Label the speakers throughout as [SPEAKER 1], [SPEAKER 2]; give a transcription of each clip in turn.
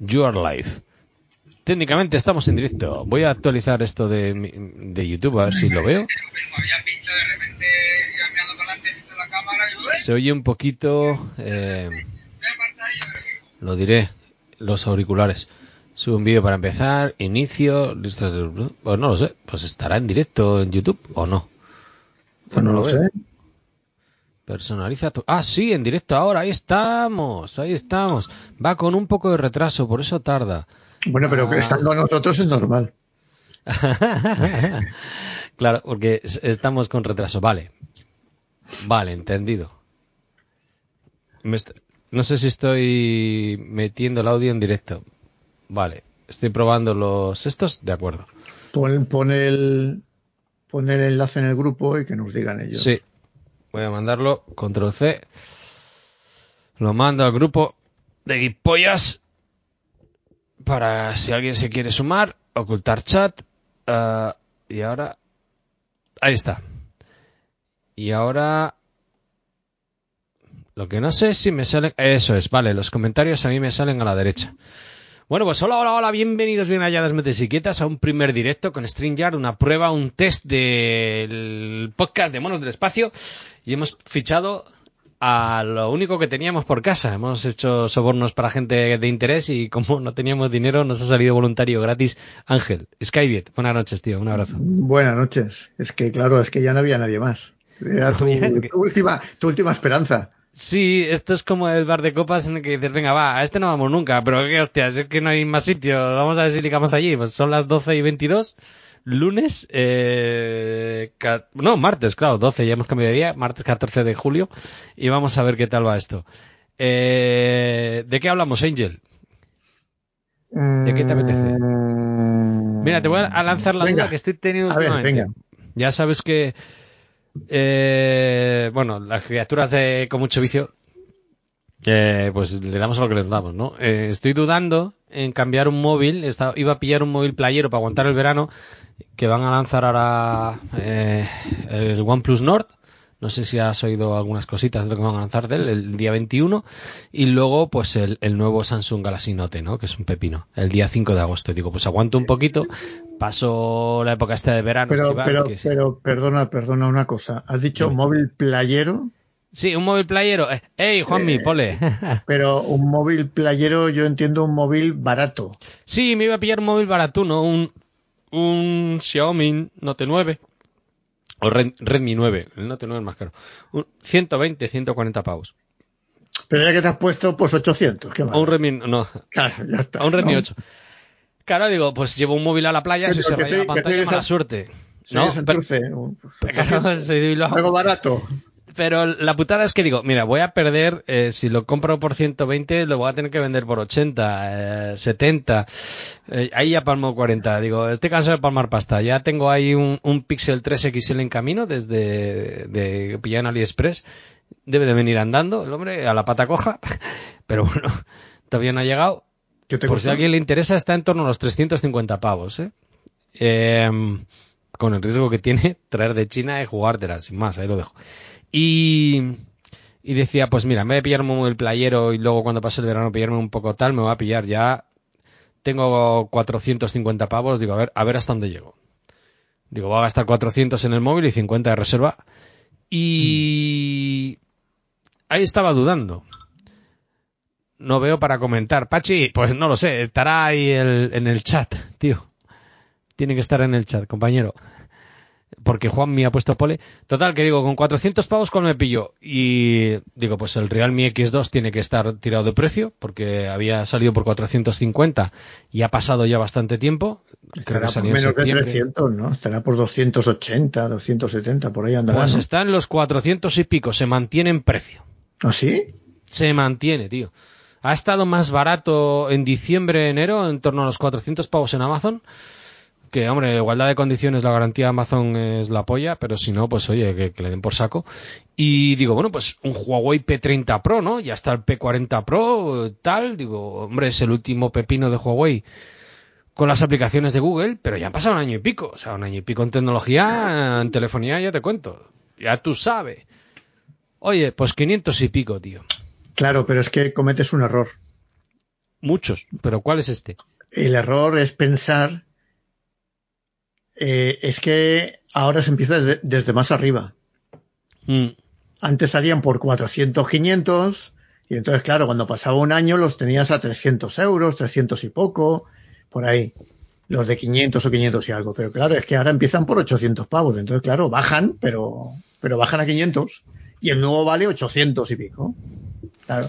[SPEAKER 1] Your Life. Técnicamente estamos en directo. Voy a actualizar esto de, de YouTube a ver si lo veo. Se oye un poquito. Eh, lo diré. Los auriculares. Subo un vídeo para empezar. Inicio. Pues no lo sé. Pues estará en directo en YouTube o no.
[SPEAKER 2] Pues no, lo, sé.
[SPEAKER 1] Personaliza tu... Ah, sí, en directo ahora. Ahí estamos. Ahí estamos. Va con un poco de retraso, por eso tarda.
[SPEAKER 2] Bueno, pero que ah. estando nosotros es normal.
[SPEAKER 1] claro, porque estamos con retraso. Vale. Vale, entendido. No sé si estoy metiendo el audio en directo. Vale. Estoy probando los estos. De acuerdo.
[SPEAKER 2] Pon, el, pon el enlace en el grupo y que nos digan ellos.
[SPEAKER 1] Sí. Voy a mandarlo. Control C. Lo mando al grupo de Guipollas para si alguien se quiere sumar, ocultar chat. Uh, y ahora. Ahí está. Y ahora. Lo que no sé si me salen. Eso es, vale, los comentarios a mí me salen a la derecha. Bueno, pues hola, hola, hola, bienvenidos, bien halladas, metes y quietas a un primer directo con StreamYard, una prueba, un test del podcast de Monos del Espacio. Y hemos fichado a lo único que teníamos por casa. Hemos hecho sobornos para gente de interés y como no teníamos dinero nos ha salido voluntario gratis Ángel. Skybiet, buenas noches, tío, un abrazo.
[SPEAKER 2] Buenas noches. Es que claro, es que ya no había nadie más. Era tu, última, tu última esperanza.
[SPEAKER 1] Sí, esto es como el bar de copas en el que dices, venga, va, a este no vamos nunca, pero qué hostias, es que no hay más sitio, vamos a ver si ligamos allí. Pues son las 12 y 22 lunes, eh, no, martes, claro, 12, ya hemos cambiado de día, martes 14 de julio, y vamos a ver qué tal va esto. Eh, ¿De qué hablamos, Angel? ¿De qué te apetece? Mm. Mira, te voy a lanzar la duda que estoy teniendo últimamente. Ya sabes que, eh, bueno, las criaturas de con mucho vicio, eh, pues le damos a lo que le damos, ¿no? Eh, estoy dudando en cambiar un móvil, iba a pillar un móvil playero para aguantar el verano, que van a lanzar ahora eh, el OnePlus Nord. No sé si has oído algunas cositas de lo que van a lanzar de él, el día 21. Y luego, pues el, nuevo Samsung Galaxy Note, ¿no? Que es un pepino. El día 5 de agosto. Digo, pues aguanto un poquito. Paso la época esta de verano.
[SPEAKER 2] Pero, pero, pero, perdona, perdona una cosa. ¿Has dicho móvil playero?
[SPEAKER 1] Sí, un móvil playero. ¡Ey, Juanmi, eh, pole!
[SPEAKER 2] pero un móvil playero, yo entiendo un móvil barato.
[SPEAKER 1] Sí, me iba a pillar un móvil barato, ¿no? Un, un Xiaomi Note 9 o Redmi 9, el Note 9 es más caro. 120, 140 pavos.
[SPEAKER 2] Pero ya que te has puesto, pues 800. ¿qué
[SPEAKER 1] un Redmi, no.
[SPEAKER 2] Claro, ya está.
[SPEAKER 1] A un Redmi 8. Claro, digo, pues llevo un móvil a la playa, si se raya la pantalla, mala suerte.
[SPEAKER 2] No, pero, pues, algo barato.
[SPEAKER 1] Pero la putada es que digo, mira, voy a perder, eh, si lo compro por 120, lo voy a tener que vender por 80, 70. Eh, eh, ahí ya palmo 40. Digo, estoy cansado de palmar pasta. Ya tengo ahí un, un Pixel 3 XL en camino desde de pillar en AliExpress. Debe de venir andando el hombre a la pata coja. Pero bueno, todavía no ha llegado. por si a alguien le interesa, está en torno a los 350 pavos, ¿eh? Con el riesgo que tiene traer de China y jugártela, sin más, ahí lo dejo. Y, y decía, pues mira, me voy a pillarme el playero y luego cuando pase el verano pillarme un poco tal, me voy a pillar ya. Tengo 450 pavos, digo, a ver, a ver hasta dónde llego. Digo, voy a gastar 400 en el móvil y 50 de reserva. Y ahí estaba dudando. No veo para comentar. Pachi, pues no lo sé, estará ahí en el chat, tío. Tiene que estar en el chat, compañero porque Juan me ha puesto pole. Total, que digo, con 400 pavos, ¿cuál me pillo? Y digo, pues el Realme X2 tiene que estar tirado de precio, porque había salido por 450 y ha pasado ya bastante tiempo.
[SPEAKER 2] Estará por menos de 300, ¿no? Estará por 280, 270, por ahí andará.
[SPEAKER 1] Pues está en los 400 y pico, se mantiene en precio.
[SPEAKER 2] ¿Ah, sí?
[SPEAKER 1] Se mantiene, tío. Ha estado más barato en diciembre, enero, en torno a los 400 pavos en Amazon. Que, hombre, igualdad de condiciones, la garantía de Amazon es la polla, pero si no, pues oye, que, le den por saco. Y digo, bueno, pues un Huawei P30 Pro, ¿no? Ya está el P40 Pro, tal. Digo, hombre, es el último pepino de Huawei con las aplicaciones de Google, pero ya han pasado un año y pico. O sea, un año y pico en tecnología, en telefonía, ya te cuento. Ya tú sabes. Oye, pues 500 y pico, tío.
[SPEAKER 2] Claro, pero es que cometes un error.
[SPEAKER 1] Muchos, pero ¿cuál es este?
[SPEAKER 2] El error es pensar, eh, es que ahora se empieza desde, más arriba. Mm. Antes salían por 400, 500, y entonces, claro, cuando pasaba un año los tenías a 300 euros, 300 y poco, por ahí. Los de 500 o 500 y algo. Pero claro, es que ahora empiezan por 800 pavos. Entonces, claro, bajan, pero, pero bajan a 500 y el nuevo vale 800 y pico. Claro.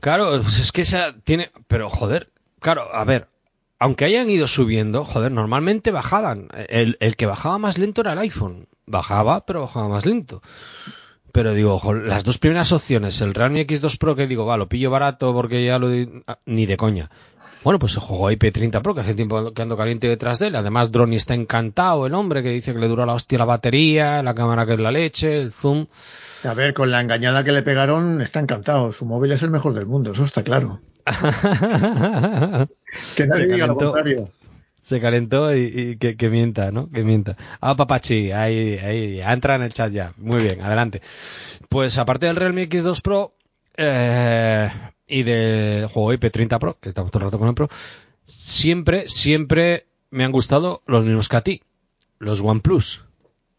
[SPEAKER 1] Claro, pues es que esa tiene. Pero joder, claro, a ver, aunque hayan ido subiendo, joder, normalmente bajaban. El, que bajaba más lento era el iPhone. Bajaba, pero bajaba más lento. Pero digo, las dos primeras opciones, el Realme X2 Pro, que digo, va, lo pillo barato porque ya lo. Ah, ni de coña. Bueno, pues el juego IP30 Pro, que hace tiempo que ando caliente detrás de él. Además, Droni está encantado, el hombre, que dice que le dura la hostia la batería, la cámara que es la leche, el zoom.
[SPEAKER 2] A ver, con la engañada que le pegaron, está encantado. Su móvil es el mejor del mundo, eso está claro. que nadie diga lo contrario.
[SPEAKER 1] Se calentó y, que, mienta, ¿no? Que mienta. Ah, papachi, ahí, ahí, entra en el chat ya. Muy bien, adelante. Pues aparte del Realme X2 Pro eh, y del juego IP30 Pro, que estamos todo el rato con el Pro, siempre, siempre me han gustado los mismos que a ti. Los OnePlus.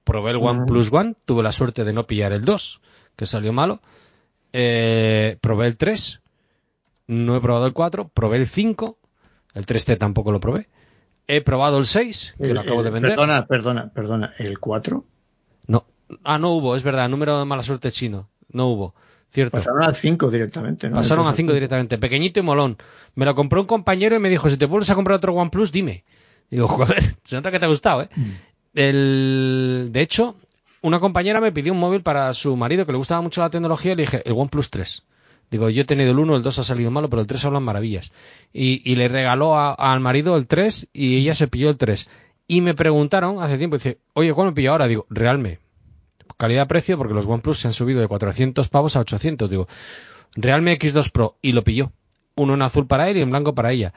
[SPEAKER 1] Probé el OnePlus One, tuve la suerte de no pillar el 2, que salió malo. Eh, probé el 3, no he probado el 4, probé el 5, el 3T tampoco lo probé. He probado el 6, que lo acabo de vender.
[SPEAKER 2] Perdona, perdona, perdona, ¿el 4?
[SPEAKER 1] No. Ah, no hubo, es verdad, número de mala suerte chino. No hubo. Cierto.
[SPEAKER 2] Pasaron al 5 directamente, ¿no?
[SPEAKER 1] Pasaron a 5 directamente. Pequeñito y molón. Me lo compró un compañero y me dijo, si te vuelves a comprar otro OnePlus, dime. Digo, joder, se nota que te ha gustado, ¿eh? Mm. El, de hecho, una compañera me pidió un móvil para su marido que le gustaba mucho la tecnología y le dije, el OnePlus 3. Digo, yo he tenido el 1, el 2 ha salido malo, pero el 3 hablan maravillas. Y, le regaló al marido el 3 y ella se pilló el 3. Y me preguntaron hace tiempo, dice, oye, ¿cuál me pillo ahora? Digo, realme. Calidad-precio, porque los OnePlus se han subido de 400 pavos a 800. Digo, Realme X2 Pro. Y lo pilló. Uno en azul para él y en blanco para ella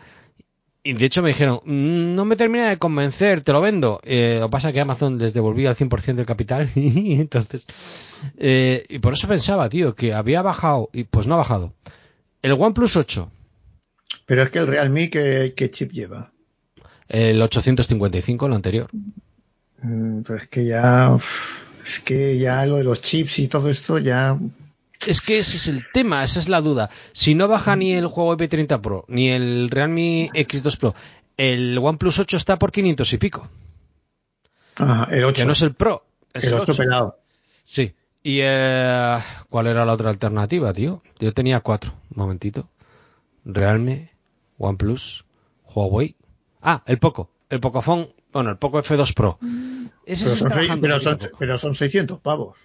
[SPEAKER 1] y de hecho me dijeron, mm, no me termina de convencer, te lo vendo. Eh, lo que pasa es que Amazon les devolvía el 100% del capital y entonces... Eh, y por eso pensaba, tío, que había bajado y pues no ha bajado. El OnePlus 8.
[SPEAKER 2] Pero es que el Realme, ¿qué, qué chip lleva?
[SPEAKER 1] El 855, lo anterior.
[SPEAKER 2] Mm, pues es que ya... es que ya lo de los chips y todo esto ya
[SPEAKER 1] es que ese es el tema, esa es la duda. Si no baja ni el juego IP30 Pro, ni el Realme X2 Pro, el OnePlus 8 está por 500 y pico.
[SPEAKER 2] Ajá, el 8.
[SPEAKER 1] Que no es el Pro, es
[SPEAKER 2] el, 8. pelado.
[SPEAKER 1] Sí. ¿Y eh, cuál era la otra alternativa, tío? Yo tenía cuatro. Un momentito. Realme, OnePlus, Huawei. Ah, el Poco. El Pocophone, bueno, el Poco F2 Pro.
[SPEAKER 2] Ese pero, son, pero, son, pero son 600 pavos.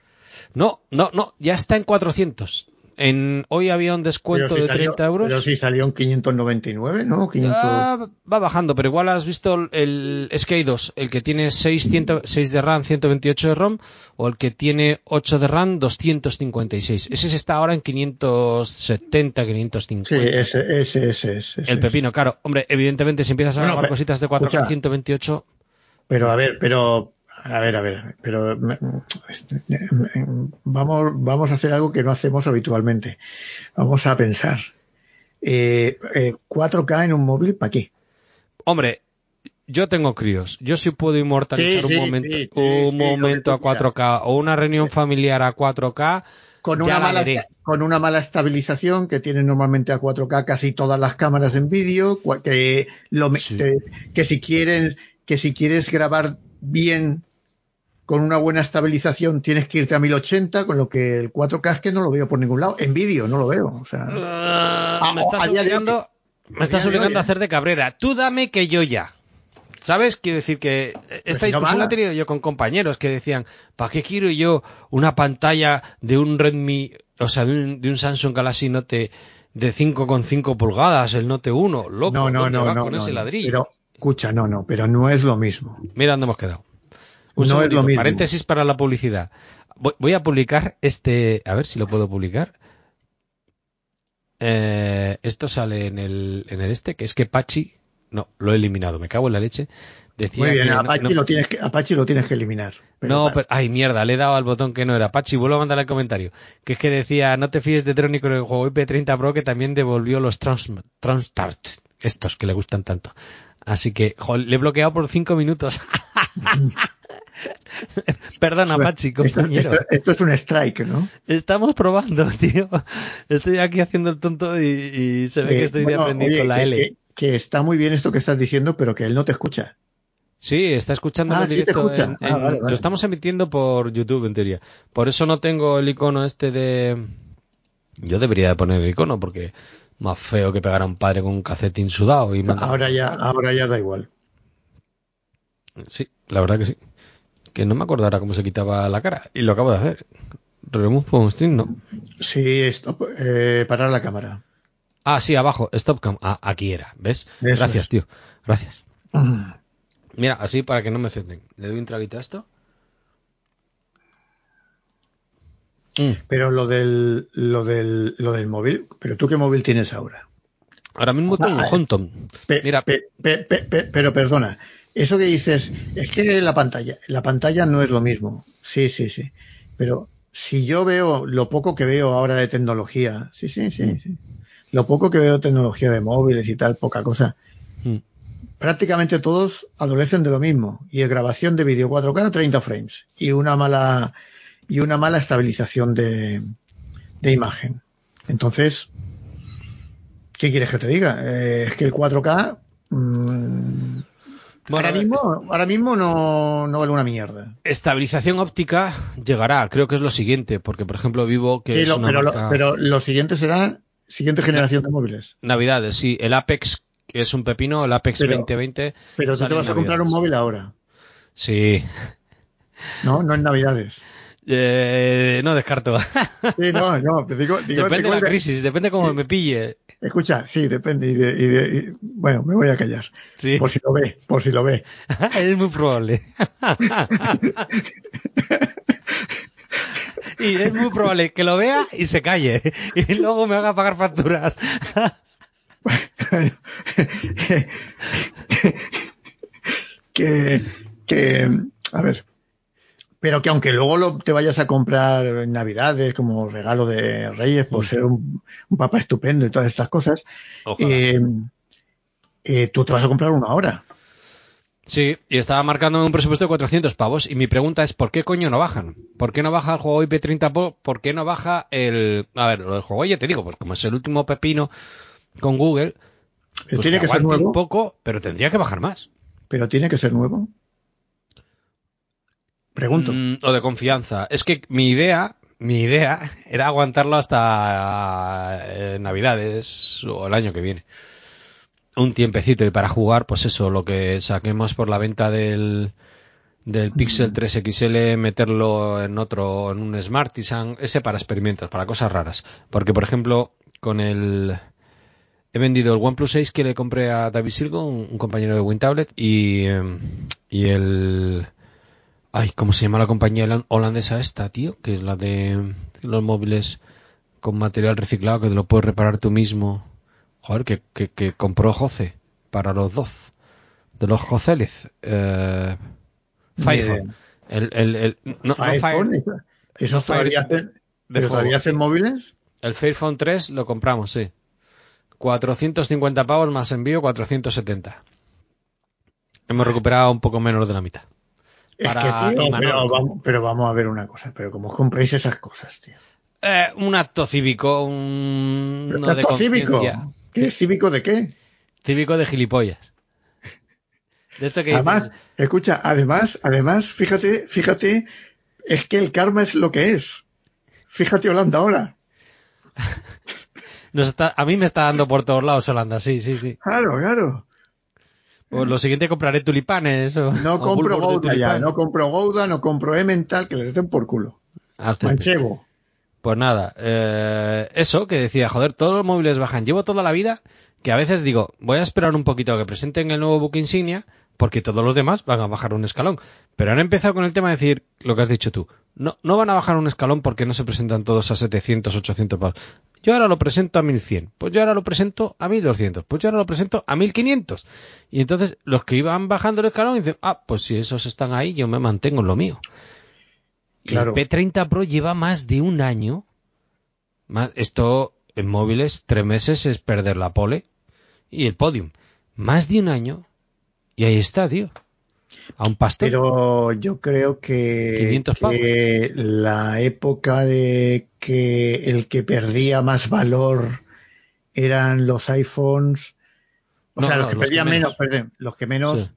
[SPEAKER 1] No, no, no, ya está en 400. En, hoy había un descuento de 30 euros.
[SPEAKER 2] Pero si salió en 599, ¿no?
[SPEAKER 1] Ah, va bajando, pero igual has visto el Skate 2, el que tiene 6, 6 de RAM, 128 de ROM, o el que tiene 8 de RAM, 256. Ese está ahora en 570, 550.
[SPEAKER 2] Sí, ese, ese, ese. ese
[SPEAKER 1] el pepino, claro. Hombre, evidentemente si empiezas a grabar cositas de 4K 128...
[SPEAKER 2] Pero a ver, pero a ver, a ver, pero vamos, vamos a hacer algo que no hacemos habitualmente. Vamos a pensar. Eh, 4K eh, en un móvil, ¿para qué?
[SPEAKER 1] Hombre, yo tengo críos. Yo sí puedo inmortalizar un momento, un momento a 4K o una reunión familiar a 4K.
[SPEAKER 2] Con una, mala, con una mala estabilización que tienen normalmente a 4K casi todas las cámaras en vídeo, que, lo, que si quieren, que si quieres grabar bien con una buena estabilización tienes que irte a 1080, con lo que el 4K es que no lo veo por ningún lado. En vídeo no lo veo. O sea,
[SPEAKER 1] ah, me estás obligando, me estás obligando a hacer de cabrera. Tú dame que yo ya. ¿Sabes? Quiero decir que esta discusión la he tenido yo con compañeros que decían, ¿para qué quiero yo una pantalla de un Redmi, o sea, de un, de un Samsung Galaxy Note de 5,5 pulgadas, el Note 1. Loco,
[SPEAKER 2] no, no, no,
[SPEAKER 1] no, con ese ladrillo?
[SPEAKER 2] Pero, escucha, no, no, pero no es lo mismo.
[SPEAKER 1] Mira dónde hemos quedado.
[SPEAKER 2] Un no es lo mismo.
[SPEAKER 1] Paréntesis para la publicidad. Voy, a publicar este. A ver si lo puedo publicar. Eh, esto sale en el, en el este, que es que Pachi. No, lo he eliminado, me cago en la leche.
[SPEAKER 2] Decía Muy bien, Apache, Lo tienes que, Apache lo tienes que eliminar.
[SPEAKER 1] no, pero, ay, mierda, le he dado al botón que no era. Apache, vuelvo a mandar el comentario. Que es que decía, no te fíes de Trónico en el juego IP30 Pro que también devolvió los Transtart, estos que le gustan tanto. Así que, le he bloqueado por cinco minutos. Perdona, Pachi, compañero.
[SPEAKER 2] Esto, es un strike, ¿no?
[SPEAKER 1] Estamos probando, tío. Estoy aquí haciendo el tonto y, se ve que estoy de aprendiendo con la
[SPEAKER 2] L. Que, está muy bien esto que estás diciendo, pero que él no te escucha.
[SPEAKER 1] Sí, está escuchando
[SPEAKER 2] ah,
[SPEAKER 1] en directo. Ah, lo estamos emitiendo por YouTube, en teoría. Por eso no tengo el icono este de... Yo debería de poner el icono, porque más feo que pegar a un padre con un cacetín sudado y
[SPEAKER 2] Ahora ya, ahora ya da igual.
[SPEAKER 1] Sí, la verdad que sí que no me acuerdo ahora cómo se quitaba la cara. Y lo acabo de hacer. Remove phone string, ¿no?
[SPEAKER 2] Sí, stop, eh, parar la cámara.
[SPEAKER 1] Ah, sí, abajo, stop cam. Ah, aquí era, ¿ves? Gracias, tío. Gracias. Mira, así para que no me ofenden. Le doy un traguito a esto.
[SPEAKER 2] Mm. Pero lo del, lo del, lo del móvil, pero tú qué móvil tienes ahora?
[SPEAKER 1] Ahora mismo tengo un Honton.
[SPEAKER 2] Mira, pero perdona, eso que dices, es que la pantalla, la pantalla no es lo mismo. Sí, sí, sí. Pero si yo veo lo poco que veo ahora de tecnología, sí, sí, sí, mm. sí. Lo poco que veo de tecnología de móviles y tal, poca cosa. Mm. Prácticamente todos adolecen de lo mismo. Y es grabación de vídeo 4K 30 frames. Y una mala, y una mala estabilización de, de imagen. Entonces, ¿qué quieres que te diga? Eh, es que el 4K, ahora mismo, ahora mismo no, no, vale una mierda.
[SPEAKER 1] Estabilización óptica llegará, creo que es lo siguiente, porque por ejemplo vivo que
[SPEAKER 2] es pero, lo, pero lo siguiente será siguiente generación de móviles.
[SPEAKER 1] Navidades, sí, el Apex que es un pepino, el Apex 2020.
[SPEAKER 2] Pero tú te vas a comprar un móvil ahora.
[SPEAKER 1] Sí.
[SPEAKER 2] No, no en Navidades.
[SPEAKER 1] Eh, no descarto.
[SPEAKER 2] Sí, no, no, digo, digo
[SPEAKER 1] depende de la crisis, depende cómo me pille.
[SPEAKER 2] Escucha, sí, depende. Y de, bueno, me voy a callar. Sí. Por si lo ve, por si lo ve.
[SPEAKER 1] es muy probable. y es muy probable que lo vea y se calle. Y luego me haga pagar facturas.
[SPEAKER 2] que, que, a ver, pero que aunque luego lo, te vayas a comprar en Navidades como regalo de Reyes por ser un, papá estupendo y todas estas cosas, eh, eh, tú te vas a comprar una hora.
[SPEAKER 1] Sí, y estaba marcando un presupuesto de 400 pavos. Y mi pregunta es, ¿por qué coño no bajan? ¿Por qué no baja el juego IP30 Pro? ¿Por qué no baja el... A ver, lo del juego, ya te digo, pues como es el último pepino con Google,
[SPEAKER 2] pues tiene que ser nuevo.
[SPEAKER 1] un poco, pero tendría que bajar más.
[SPEAKER 2] Pero tiene que ser nuevo. Pregunto.
[SPEAKER 1] Mm, o de confianza. Es que mi idea, mi idea era aguantarlo hasta eh, Navidades o el año que viene. Un tiempecito y para jugar, pues eso, lo que saquemos por la venta del, del Pixel 3 mm. XL, meterlo en otro, en un Smart ese para experimentos, para cosas raras. Porque, por ejemplo, con el, he vendido el OnePlus 6 que le compré a David Silgo, un, compañero de WinTablet, y, em, y el, Ay, ¿cómo se llama la compañía holandesa esta, tío? Que es la de los móviles con material reciclado que te lo puedes reparar tú mismo. Joder, que, que, compró Jose para los dos. De los Joceles. Eh, Firephone. El, el, el, no,
[SPEAKER 2] ¿Eso todavía, hacen, móviles?
[SPEAKER 1] El Fairphone 3 lo compramos, sí. 450 pavos más envío, 470. Hemos recuperado un poco menos de la mitad.
[SPEAKER 2] Es que, tío, pero, vamos, a ver una cosa, pero ¿cómo compráis esas cosas, tío?
[SPEAKER 1] Eh, un acto cívico, un...
[SPEAKER 2] ¿Un acto cívico? ¿Qué? ¿Cívico de qué?
[SPEAKER 1] Cívico de gilipollas.
[SPEAKER 2] De esto que además, escucha, además, además, fíjate, fíjate, es que el karma es lo que es. Fíjate Holanda ahora.
[SPEAKER 1] Nos está, a mí me está dando por todos lados Holanda, sí, sí, sí.
[SPEAKER 2] Claro, claro.
[SPEAKER 1] O lo siguiente compraré tulipanes. O,
[SPEAKER 2] no compro Gouda ya, no compro Gouda, no compro Emmental, que les den por culo. Manchego.
[SPEAKER 1] Pues nada, eh, eso que decía, joder, todos los móviles bajan. Llevo toda la vida que a veces digo, voy a esperar un poquito a que presenten el nuevo book insignia porque todos los demás van a bajar un escalón. Pero han empezado con el tema de decir lo que has dicho tú. No, no van a bajar un escalón porque no se presentan todos a 700, 800 pavos. Yo ahora lo presento a 1100. Pues yo ahora lo presento a 1200. Pues yo ahora lo presento a 1500. Y entonces los que iban bajando el escalón dicen, ah, pues si esos están ahí, yo me mantengo en lo mío. Claro. el P30 Pro lleva más de un año. Más, esto en móviles, tres meses es perder la pole y el podium. Más de un año y ahí está, tío. A un pastor.
[SPEAKER 2] Pero yo creo que, que la época de que el que perdía más valor eran los iPhones. O sea, los que perdían menos, perdón, los que menos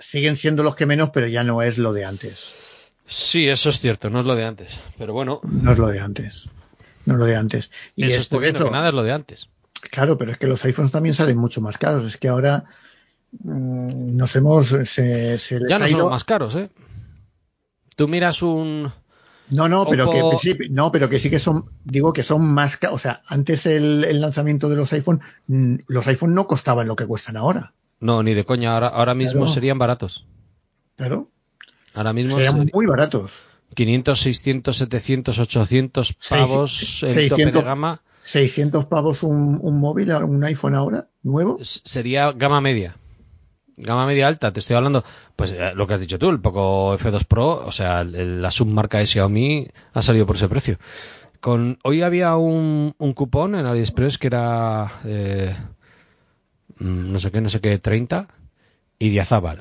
[SPEAKER 2] siguen siendo los que menos, pero ya no es lo de antes.
[SPEAKER 1] Sí, eso es cierto, no es lo de antes. Pero bueno.
[SPEAKER 2] No es lo de antes. No es lo de antes.
[SPEAKER 1] Y eso que nada es lo de antes.
[SPEAKER 2] Claro, pero es que los iPhones también salen mucho más caros. Es que ahora nos hemos. Se,
[SPEAKER 1] ya no son más caros, ¿eh? Tú miras un.
[SPEAKER 2] No, no, pero que sí, no, pero que sí que son, digo que son más caros. O sea, antes el, lanzamiento de los iPhone, mm, los iPhone no costaban lo que cuestan ahora.
[SPEAKER 1] No, ni de coña. Ahora, ahora mismo serían baratos.
[SPEAKER 2] Claro.
[SPEAKER 1] Ahora mismo
[SPEAKER 2] serían muy baratos.
[SPEAKER 1] 500, 600, 700, 800 pavos el tope de gama
[SPEAKER 2] 600 pavos un, un móvil, un iPhone ahora, nuevo.
[SPEAKER 1] Sería gama media. Gama media alta, te estoy hablando, pues eh, lo que has dicho tú, el Poco F2 Pro, o sea, la submarca de Xiaomi ha salido por ese precio. Con, hoy había un, un cupón en AliExpress que era, eh, mm, no sé qué, no sé qué, 30 y Diazábal.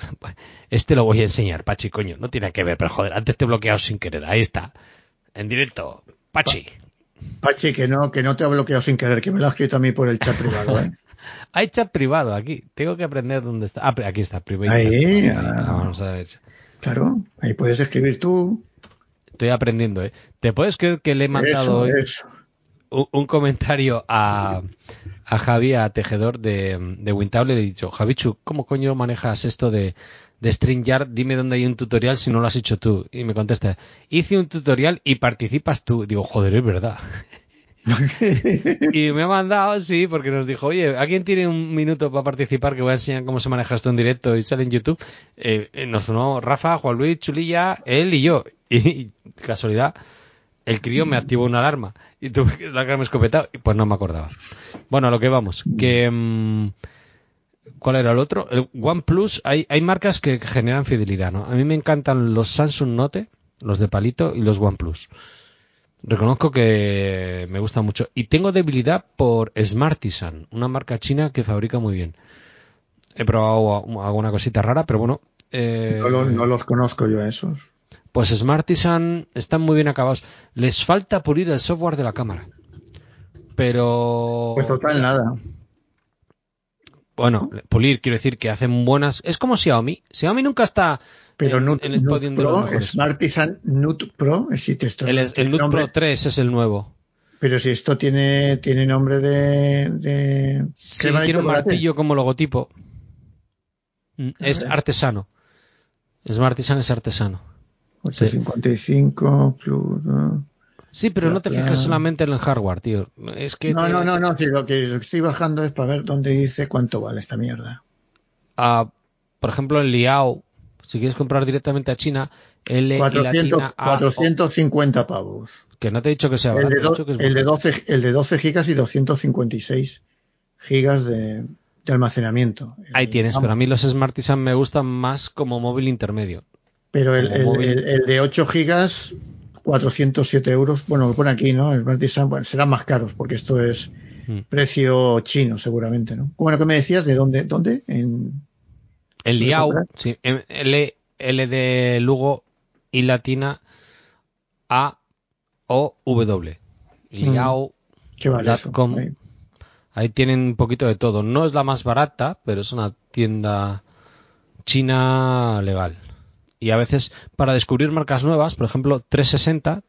[SPEAKER 1] Este lo voy a enseñar, Pachi, coño, no tiene que ver, pero joder, antes te he bloqueado sin querer, ahí está, en directo, Pachi.
[SPEAKER 2] Pachi, que no, que no te ha bloqueado sin querer, que me lo ha escrito a mí por el chat privado, ¿eh?
[SPEAKER 1] Hay chat privado aquí. Tengo que aprender dónde está. Ah, aquí está,
[SPEAKER 2] privado. Ahí, vamos a ver. Claro, ahí puedes escribir tú.
[SPEAKER 1] Estoy aprendiendo, ¿eh? ¿Te puedes creer que le he mandado Un, comentario a, a Javi, a Tejedor de, de Wintable? Le he dicho, Javichu, ¿cómo coño manejas esto de, de StreamYard, dime dónde hay un tutorial si no lo has hecho tú. Y me contesta, hice un tutorial y participas tú. Digo, joder, es verdad. y me ha mandado, sí, porque nos dijo, oye, ¿alguien tiene un minuto para participar que voy a enseñar cómo se maneja esto en directo y sale en YouTube? Eh, eh nos sonó Rafa, Juan Luis, Chulilla, él y yo. Y, casualidad, el crío me activó una alarma y tuve que sacarme escopetado y pues no me acordaba. Bueno, a lo que vamos, que... Mm, ¿Cuál era el otro? El OnePlus, hay, hay marcas que generan fidelidad, ¿no? A mí me encantan los Samsung Note, los de palito y los OnePlus. Reconozco que me gusta mucho. Y tengo debilidad por Smartisan, una marca china que fabrica muy bien. He probado alguna cosita rara, pero bueno.
[SPEAKER 2] Eh, no, los conozco yo esos.
[SPEAKER 1] Pues Smartisan están muy bien acabados. Les falta pulir el software de la cámara. Pero.
[SPEAKER 2] Pues total nada
[SPEAKER 1] bueno, pulir, quiero decir que hacen buenas. Es como Xiaomi. Xiaomi nunca está
[SPEAKER 2] pero el los mejores. Smartisan Nut Pro existe esto.
[SPEAKER 1] El, el Nut Pro 3 es el nuevo.
[SPEAKER 2] Pero si esto tiene, tiene nombre de. de...
[SPEAKER 1] Sí, tiene un martillo como logotipo. Mm, es artesano. Smartisan es artesano.
[SPEAKER 2] 855 plus.
[SPEAKER 1] Sí, pero no te fijas solamente en el hardware, tío. Es que
[SPEAKER 2] no, no, no, no, lo que estoy bajando es para ver dónde dice cuánto vale esta mierda.
[SPEAKER 1] Ah, por ejemplo, en Liao, si quieres comprar directamente a China, L 400,
[SPEAKER 2] 450 pavos.
[SPEAKER 1] Que no te he dicho que sea
[SPEAKER 2] el de, el, de 12, el de 12 gigas y 256 gigas de, almacenamiento.
[SPEAKER 1] Ahí tienes, pero a mí los Smartisan me gustan más como móvil intermedio.
[SPEAKER 2] Pero el, el, de 8 gigas 407 euros. Bueno, lo pone aquí, ¿no? El bueno, serán más caros porque esto es hmm. precio chino, seguramente, ¿no? Bueno, ¿qué me decías? ¿De dónde? ¿Dónde? En.
[SPEAKER 1] El Liao, sí. L, L de Lugo y latina A O W. Liao.
[SPEAKER 2] ¿Qué vale
[SPEAKER 1] Ahí tienen un poquito de todo. No es la más barata, pero es una tienda china legal y a veces para descubrir marcas nuevas, por ejemplo, 360,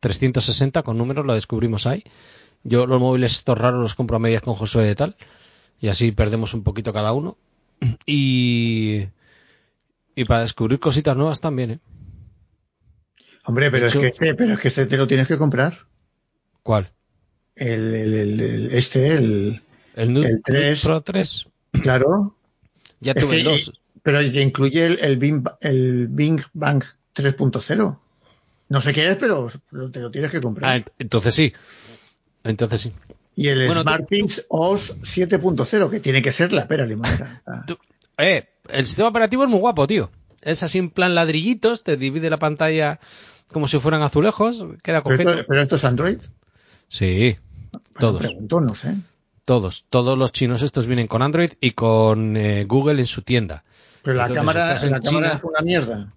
[SPEAKER 1] 360 con números lo descubrimos ahí. Yo los móviles estos raros los compro a medias con Josué de tal y así perdemos un poquito cada uno. Y y para descubrir cositas nuevas también, ¿eh?
[SPEAKER 2] Hombre, pero es que pero es que este te lo tienes que comprar.
[SPEAKER 1] ¿Cuál?
[SPEAKER 2] El, el, este, el,
[SPEAKER 1] el, 3. Pro 3.
[SPEAKER 2] Claro.
[SPEAKER 1] Ya tuve dos.
[SPEAKER 2] Pero que incluye el, Bing, el Bing Bang 3.0. No sé qué es, pero, te lo tienes que comprar.
[SPEAKER 1] Ah, entonces sí. Entonces sí.
[SPEAKER 2] Y el SmartThings OS 7.0, que tiene que ser la pera limonera.
[SPEAKER 1] eh, el sistema operativo es muy guapo, tío. Es así en plan ladrillitos, te divide la pantalla como si fueran azulejos, queda
[SPEAKER 2] ¿Pero esto, ¿Pero esto es Android?
[SPEAKER 1] Sí, todos.
[SPEAKER 2] Pregunto, no sé.
[SPEAKER 1] Todos, todos los chinos estos vienen con Android y con eh, Google en su tienda.
[SPEAKER 2] Pero la cámara, la cámara es una mierda.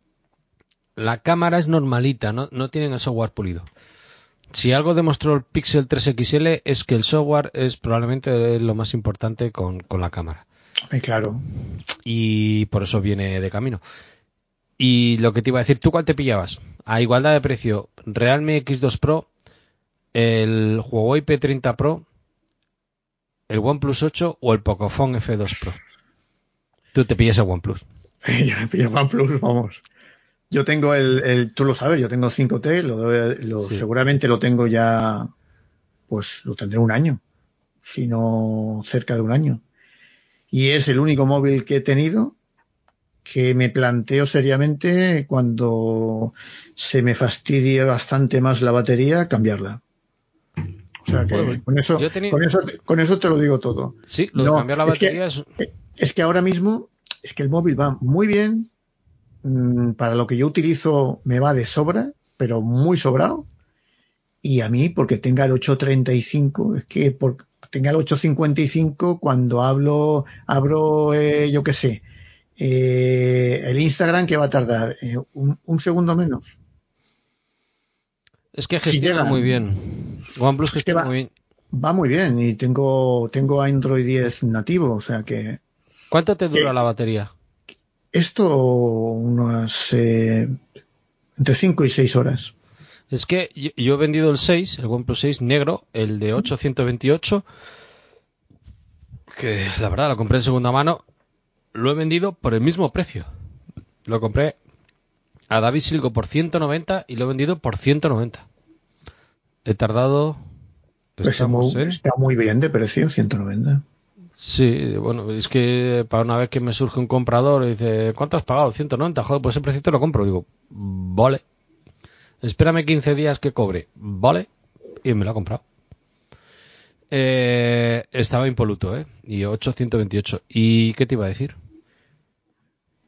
[SPEAKER 1] La cámara es normalita, no, no tienen el software pulido. Si algo demostró el Pixel 3 XL es que el software es probablemente lo más importante con, con la cámara.
[SPEAKER 2] claro.
[SPEAKER 1] Y por eso viene de camino. Y lo que te iba a decir, ¿tú cuál te pillabas? A igualdad de precio, Realme X2 Pro, el Huawei P30 Pro, el OnePlus 8 o el Pocophone F2 Pro. Tú te pillas el OnePlus.
[SPEAKER 2] yo me pillo el OnePlus, vamos. Yo tengo el, tú lo sabes, yo tengo 5T, lo, seguramente lo tengo ya, pues lo tendré un año, si no cerca de un año. Y es el único móvil que he tenido que me planteo seriamente cuando se me fastidie bastante más la batería, cambiarla. O sea que con, eso, con, eso, con eso te lo digo todo.
[SPEAKER 1] Sí, lo de cambiar la batería es
[SPEAKER 2] que, es... que ahora mismo es que el móvil va muy bien. Mm, para lo que yo utilizo me va de sobra, pero muy sobrado. Y a mí, porque tenga el 835, es que por, tenga el 855, cuando hablo, abro, eh, yo qué sé, eh, el Instagram que va a tardar eh, un, segundo menos.
[SPEAKER 1] Es que gestiona muy bien. OnePlus gestiona va, muy bien.
[SPEAKER 2] Va muy bien y tengo, tengo Android 10 nativo, o sea que.
[SPEAKER 1] ¿Cuánto te dura la batería?
[SPEAKER 2] Esto unas eh, entre 5 y 6 horas.
[SPEAKER 1] Es que yo, he vendido el 6, el OnePlus 6 negro, el de 828, que la verdad lo compré en segunda mano lo he vendido por el mismo precio. Lo compré a David Silgo por 190 y lo he vendido por 190. He tardado...
[SPEAKER 2] Pues está muy bien de precio, 190.
[SPEAKER 1] Sí, bueno, es que para una vez que me surge un comprador y dice, ¿cuánto has pagado? 190, joder, pues ese precio te lo compro. Digo, vale. Espérame 15 días que cobre. Vale. Y me lo ha comprado. Eh, estaba impoluto, ¿eh? Y 828. ¿Y qué te iba a decir?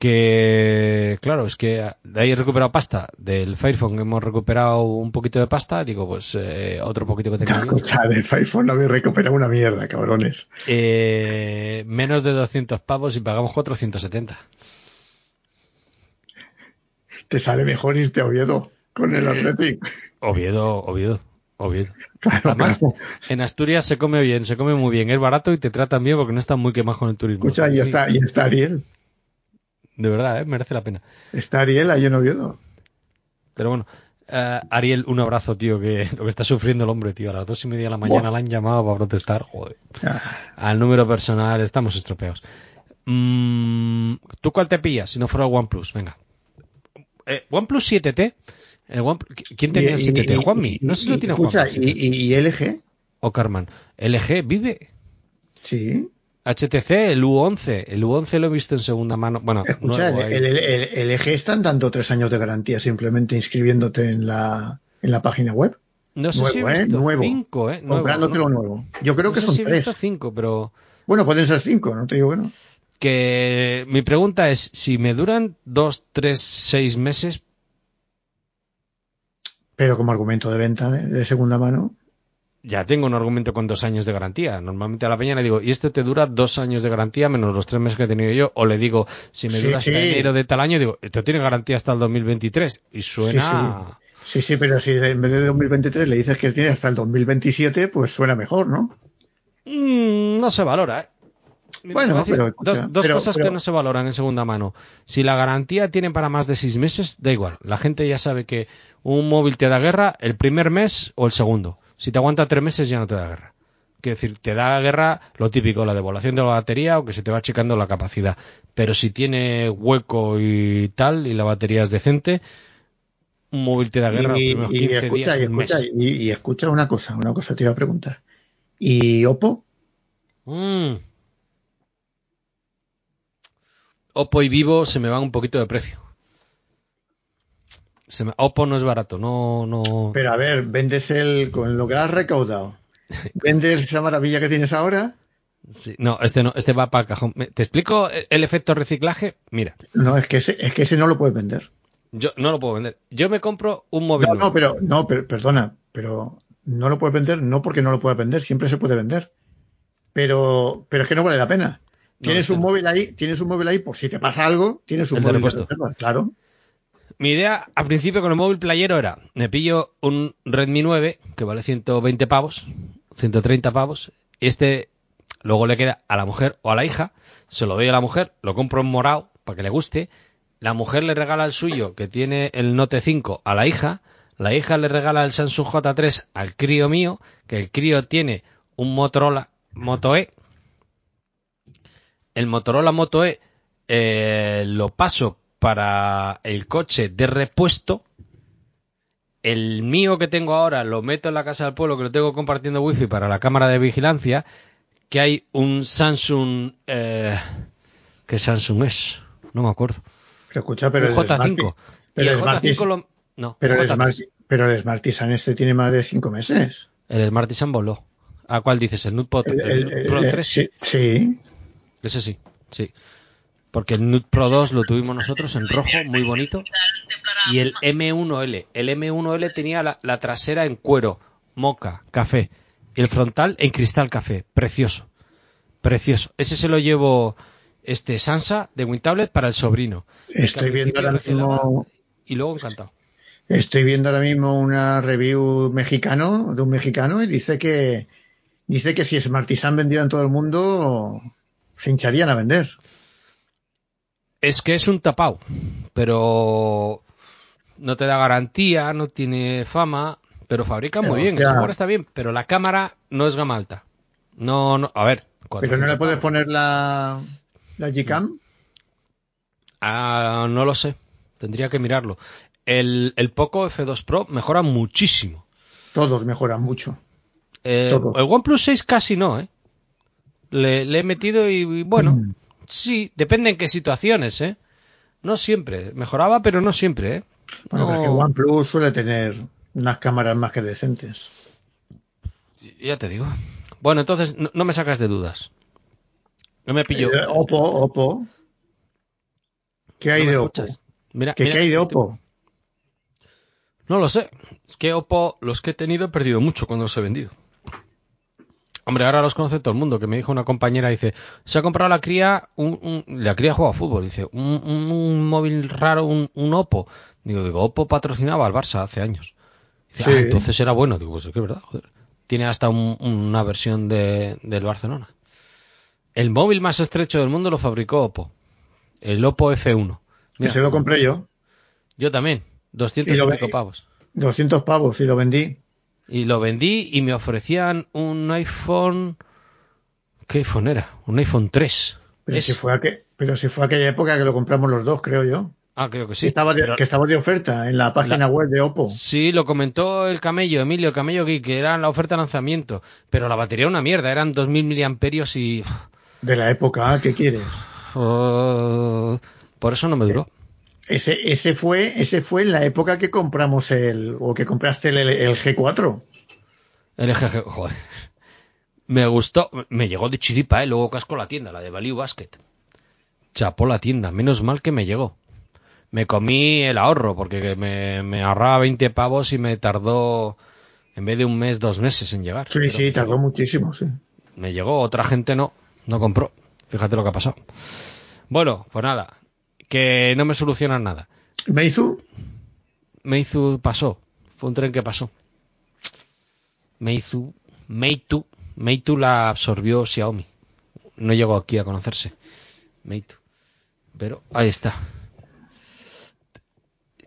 [SPEAKER 1] Que claro, es que de ahí he recuperado pasta, del Firephone hemos recuperado un poquito de pasta, digo, pues eh, otro poquito que tengo.
[SPEAKER 2] Escucha, del Firephone no habéis recuperado una mierda, cabrones.
[SPEAKER 1] Eh, menos de 200 pavos y pagamos 470.
[SPEAKER 2] Te sale mejor irte a Oviedo con el Athletic.
[SPEAKER 1] Oviedo, Oviedo. Oviedo. Además, en Asturias se come bien, se come muy bien, es barato y te tratan bien porque no están muy quemados con el turismo.
[SPEAKER 2] Escucha, y está, y está Ariel.
[SPEAKER 1] De verdad, ¿eh? merece la pena.
[SPEAKER 2] Está Ariel ahí en Oviedo.
[SPEAKER 1] Pero bueno, eh, Ariel, un abrazo, tío, que lo que está sufriendo el hombre, tío. A las dos y media de la mañana la han llamado para protestar. Joder. Ah. Al número personal estamos estropeados. Mm, ¿Tú cuál te pillas si no fuera el OnePlus? Venga. Eh, OnePlus 7T. ¿Quién tenía el 7T? Juanmi. No sé si lo tiene
[SPEAKER 2] Juanmi. ¿y, ¿Y LG?
[SPEAKER 1] O Carman. ¿LG vive?
[SPEAKER 2] Sí.
[SPEAKER 1] HTC, el U11. El U11 lo he visto en segunda mano. Bueno,
[SPEAKER 2] Escucha, el, el, EG están dando tres años de garantía simplemente inscribiéndote en la, en la página web.
[SPEAKER 1] No sé si he ¿eh? visto nuevo. cinco, ¿eh?
[SPEAKER 2] Comprándote lo nuevo. Yo creo que son tres. He visto
[SPEAKER 1] cinco, pero...
[SPEAKER 2] Bueno, pueden ser cinco, no te digo que no.
[SPEAKER 1] Que mi pregunta es, si me duran dos, tres, seis meses...
[SPEAKER 2] Pero como argumento de venta de segunda mano
[SPEAKER 1] ya tengo un argumento con dos años de garantía. Normalmente a la peña le digo, y esto te dura dos años de garantía menos los tres meses que he tenido yo. O le digo, si me dura hasta enero de tal año, digo, esto tiene garantía hasta el 2023. Y suena...
[SPEAKER 2] Sí, sí, pero si en vez de 2023 le dices que tiene hasta el 2027, pues suena mejor, ¿no?
[SPEAKER 1] Mm, no se valora, ¿eh?
[SPEAKER 2] bueno, pero,
[SPEAKER 1] dos cosas que no se valoran en segunda mano. Si la garantía tiene para más de seis meses, da igual. La gente ya sabe que un móvil te da guerra el primer mes o el segundo. Si te aguanta tres meses ya no te da guerra. Quiero decir, te da guerra lo típico, la devaluación de la batería o que se te va checando la capacidad. Pero si tiene hueco y tal y la batería es decente, un móvil te da guerra
[SPEAKER 2] y,
[SPEAKER 1] los primeros 15
[SPEAKER 2] escucha,
[SPEAKER 1] días,
[SPEAKER 2] y, escucha, y, y escucha una cosa, una cosa te iba a preguntar. ¿Y Oppo?
[SPEAKER 1] Mm. Oppo y Vivo se me van un poquito de precio. Se me- Oppo no es barato, no, no.
[SPEAKER 2] Pero a ver, vendes el con lo que has recaudado. ¿Vendes esa maravilla que tienes ahora?
[SPEAKER 1] Sí, no, este no, este va para el cajón. ¿Te explico el efecto reciclaje? Mira,
[SPEAKER 2] No, es que ese, es que ese no lo puedes vender.
[SPEAKER 1] yo no lo puedo vender. Yo me compro un móvil.
[SPEAKER 2] No,
[SPEAKER 1] nuevo.
[SPEAKER 2] no, pero, no, pero, perdona, pero no lo puedes vender, no porque no lo puedas vender, siempre se puede vender. Pero, pero es que no vale la pena. Tienes
[SPEAKER 1] este
[SPEAKER 2] un
[SPEAKER 1] no.
[SPEAKER 2] móvil ahí, tienes un móvil ahí, por si te pasa algo, tienes un
[SPEAKER 1] El
[SPEAKER 2] móvil
[SPEAKER 1] repuesto.
[SPEAKER 2] reserva, claro.
[SPEAKER 1] Mi idea al principio con el móvil playero era, me pillo un Redmi 9 que vale 120 pavos, 130 pavos, y este luego le queda a la mujer o a la hija, se lo doy a la mujer, lo compro en morado para que le guste, la mujer le regala el suyo que tiene el Note 5 a la hija, la hija le regala el Samsung J3 al crío mío, que el crío tiene un Motorola Moto E, el Motorola Moto E eh, lo paso para el coche de repuesto. El mío que tengo ahora lo meto en la casa del pueblo, que lo tengo compartiendo wifi para la cámara de vigilancia. Que hay un Samsung. Eh, ¿Qué Samsung es? No me acuerdo.
[SPEAKER 2] Pero escucha, pero
[SPEAKER 1] un
[SPEAKER 2] el
[SPEAKER 1] J5.
[SPEAKER 2] Smarty-
[SPEAKER 1] y
[SPEAKER 2] pero
[SPEAKER 1] el
[SPEAKER 2] el Smarty-
[SPEAKER 1] J5 lo. No,
[SPEAKER 2] pero el
[SPEAKER 1] J3.
[SPEAKER 2] Smart, pero el Smartisan este tiene más de cinco meses.
[SPEAKER 1] El Smartisan voló. ¿A cuál dices? ¿El Pro,
[SPEAKER 2] El-
[SPEAKER 1] el Pro
[SPEAKER 2] el-
[SPEAKER 1] 3?
[SPEAKER 2] sí, sí.
[SPEAKER 1] Ese sí, sí. Porque el Note Pro 2 lo tuvimos nosotros en rojo, muy bonito. Y el M1L. El M1L tenía la, la trasera en cuero, moca, café. Y el frontal en cristal café. Precioso. Precioso. Ese se lo llevo este Sansa de WinTablet para el sobrino.
[SPEAKER 2] Estoy viendo ahora mismo,
[SPEAKER 1] Y luego encantado.
[SPEAKER 2] estoy viendo ahora mismo una review mexicano, de un mexicano, y dice que, dice que si Smartisan vendiera en todo el mundo, se hincharían a vender.
[SPEAKER 1] Es que es un tapao, pero no te da garantía, no tiene fama, pero fabrica muy bien, el está bien, pero la cámara no es gama alta. No, no, a ver.
[SPEAKER 2] Pero no le
[SPEAKER 1] 400
[SPEAKER 2] puedes poner la, la Gcam.
[SPEAKER 1] Ah, no lo sé, tendría que mirarlo. El, el Poco F2 Pro mejora muchísimo.
[SPEAKER 2] Todos mejoran mucho.
[SPEAKER 1] Eh, el OnePlus 6 casi no, ¿eh? Le, le he metido y, y bueno,
[SPEAKER 2] Mm.
[SPEAKER 1] Sí, depende en qué situaciones, ¿eh? No siempre, mejoraba, pero no siempre, ¿eh?
[SPEAKER 2] Bueno, pero es que
[SPEAKER 1] No-
[SPEAKER 2] OnePlus suele tener unas cámaras más que decentes.
[SPEAKER 1] Ya te digo. Bueno, entonces no, no me sacas de dudas. No me pillo.
[SPEAKER 2] Eh, Oppo, Oppo. ¿Qué hay
[SPEAKER 1] ¿No
[SPEAKER 2] de Oppo?
[SPEAKER 1] Mira,
[SPEAKER 2] ¿Qué,
[SPEAKER 1] mira,
[SPEAKER 2] qué hay de Oppo?
[SPEAKER 1] No lo sé. Es que Oppo, los que he tenido, he perdido mucho cuando los he vendido. Hombre, ahora los conoce todo el mundo, que me dijo una compañera, dice, se ha comprado la cría, un, un- la cría juega a fútbol, dice, un, un- un móvil raro, un, Oppo. Digo, digo, Oppo patrocinaba al Barça hace años. Dice,
[SPEAKER 2] Sí.
[SPEAKER 1] ah, entonces era bueno. Digo, pues es que es verdad, joder. Tiene hasta un- una versión de, del Barcelona. El móvil más estrecho del mundo lo fabricó Oppo. El Oppo F1.
[SPEAKER 2] Que
[SPEAKER 1] Mira,
[SPEAKER 2] se lo compré yo.
[SPEAKER 1] Yo también. 200
[SPEAKER 2] Y lo
[SPEAKER 1] pavos.
[SPEAKER 2] 200 pavos y lo vendí.
[SPEAKER 1] Y lo vendí y me ofrecían un iPhone. ¿Qué iPhone era? Un iPhone 3.
[SPEAKER 2] Pero,
[SPEAKER 1] Es-
[SPEAKER 2] si fue aqu- pero si fue aquella época que lo compramos los dos, creo yo.
[SPEAKER 1] Ah, creo que
[SPEAKER 2] que,
[SPEAKER 1] sí.
[SPEAKER 2] estaba de,
[SPEAKER 1] Pero-
[SPEAKER 2] que estaba de oferta en la página web de Oppo.
[SPEAKER 1] Sí, lo comentó el camello, Emilio Camello que era la oferta de lanzamiento. Pero la batería era una mierda, eran 2000 miliamperios y.
[SPEAKER 2] De la época, ¿qué quieres?
[SPEAKER 1] Uh, por eso no me duró.
[SPEAKER 2] Ese, ese fue, ese fue en la época que compramos el, o que compraste el, el G4.
[SPEAKER 1] El EGG, joder. Me gustó, me llegó de chiripa, ¿eh? Luego casco la tienda, la de Value Basket. Chapó la tienda, menos mal que me llegó. Me comí el ahorro, porque me, me ahorraba 20 pavos y me tardó, en vez de un mes, dos meses en llegar.
[SPEAKER 2] Sí,
[SPEAKER 1] Pero
[SPEAKER 2] sí, tardó
[SPEAKER 1] llegó.
[SPEAKER 2] muchísimo, sí.
[SPEAKER 1] Me llegó, otra gente no, no compró. Fíjate lo que ha pasado. Bueno, pues nada, que no me solucionan nada.
[SPEAKER 2] Meizu,
[SPEAKER 1] Meizu pasó, fue un tren que pasó. Meizu, Meitu, Meitu la absorbió Xiaomi. No llegó aquí a conocerse. Meitu. Pero ahí está.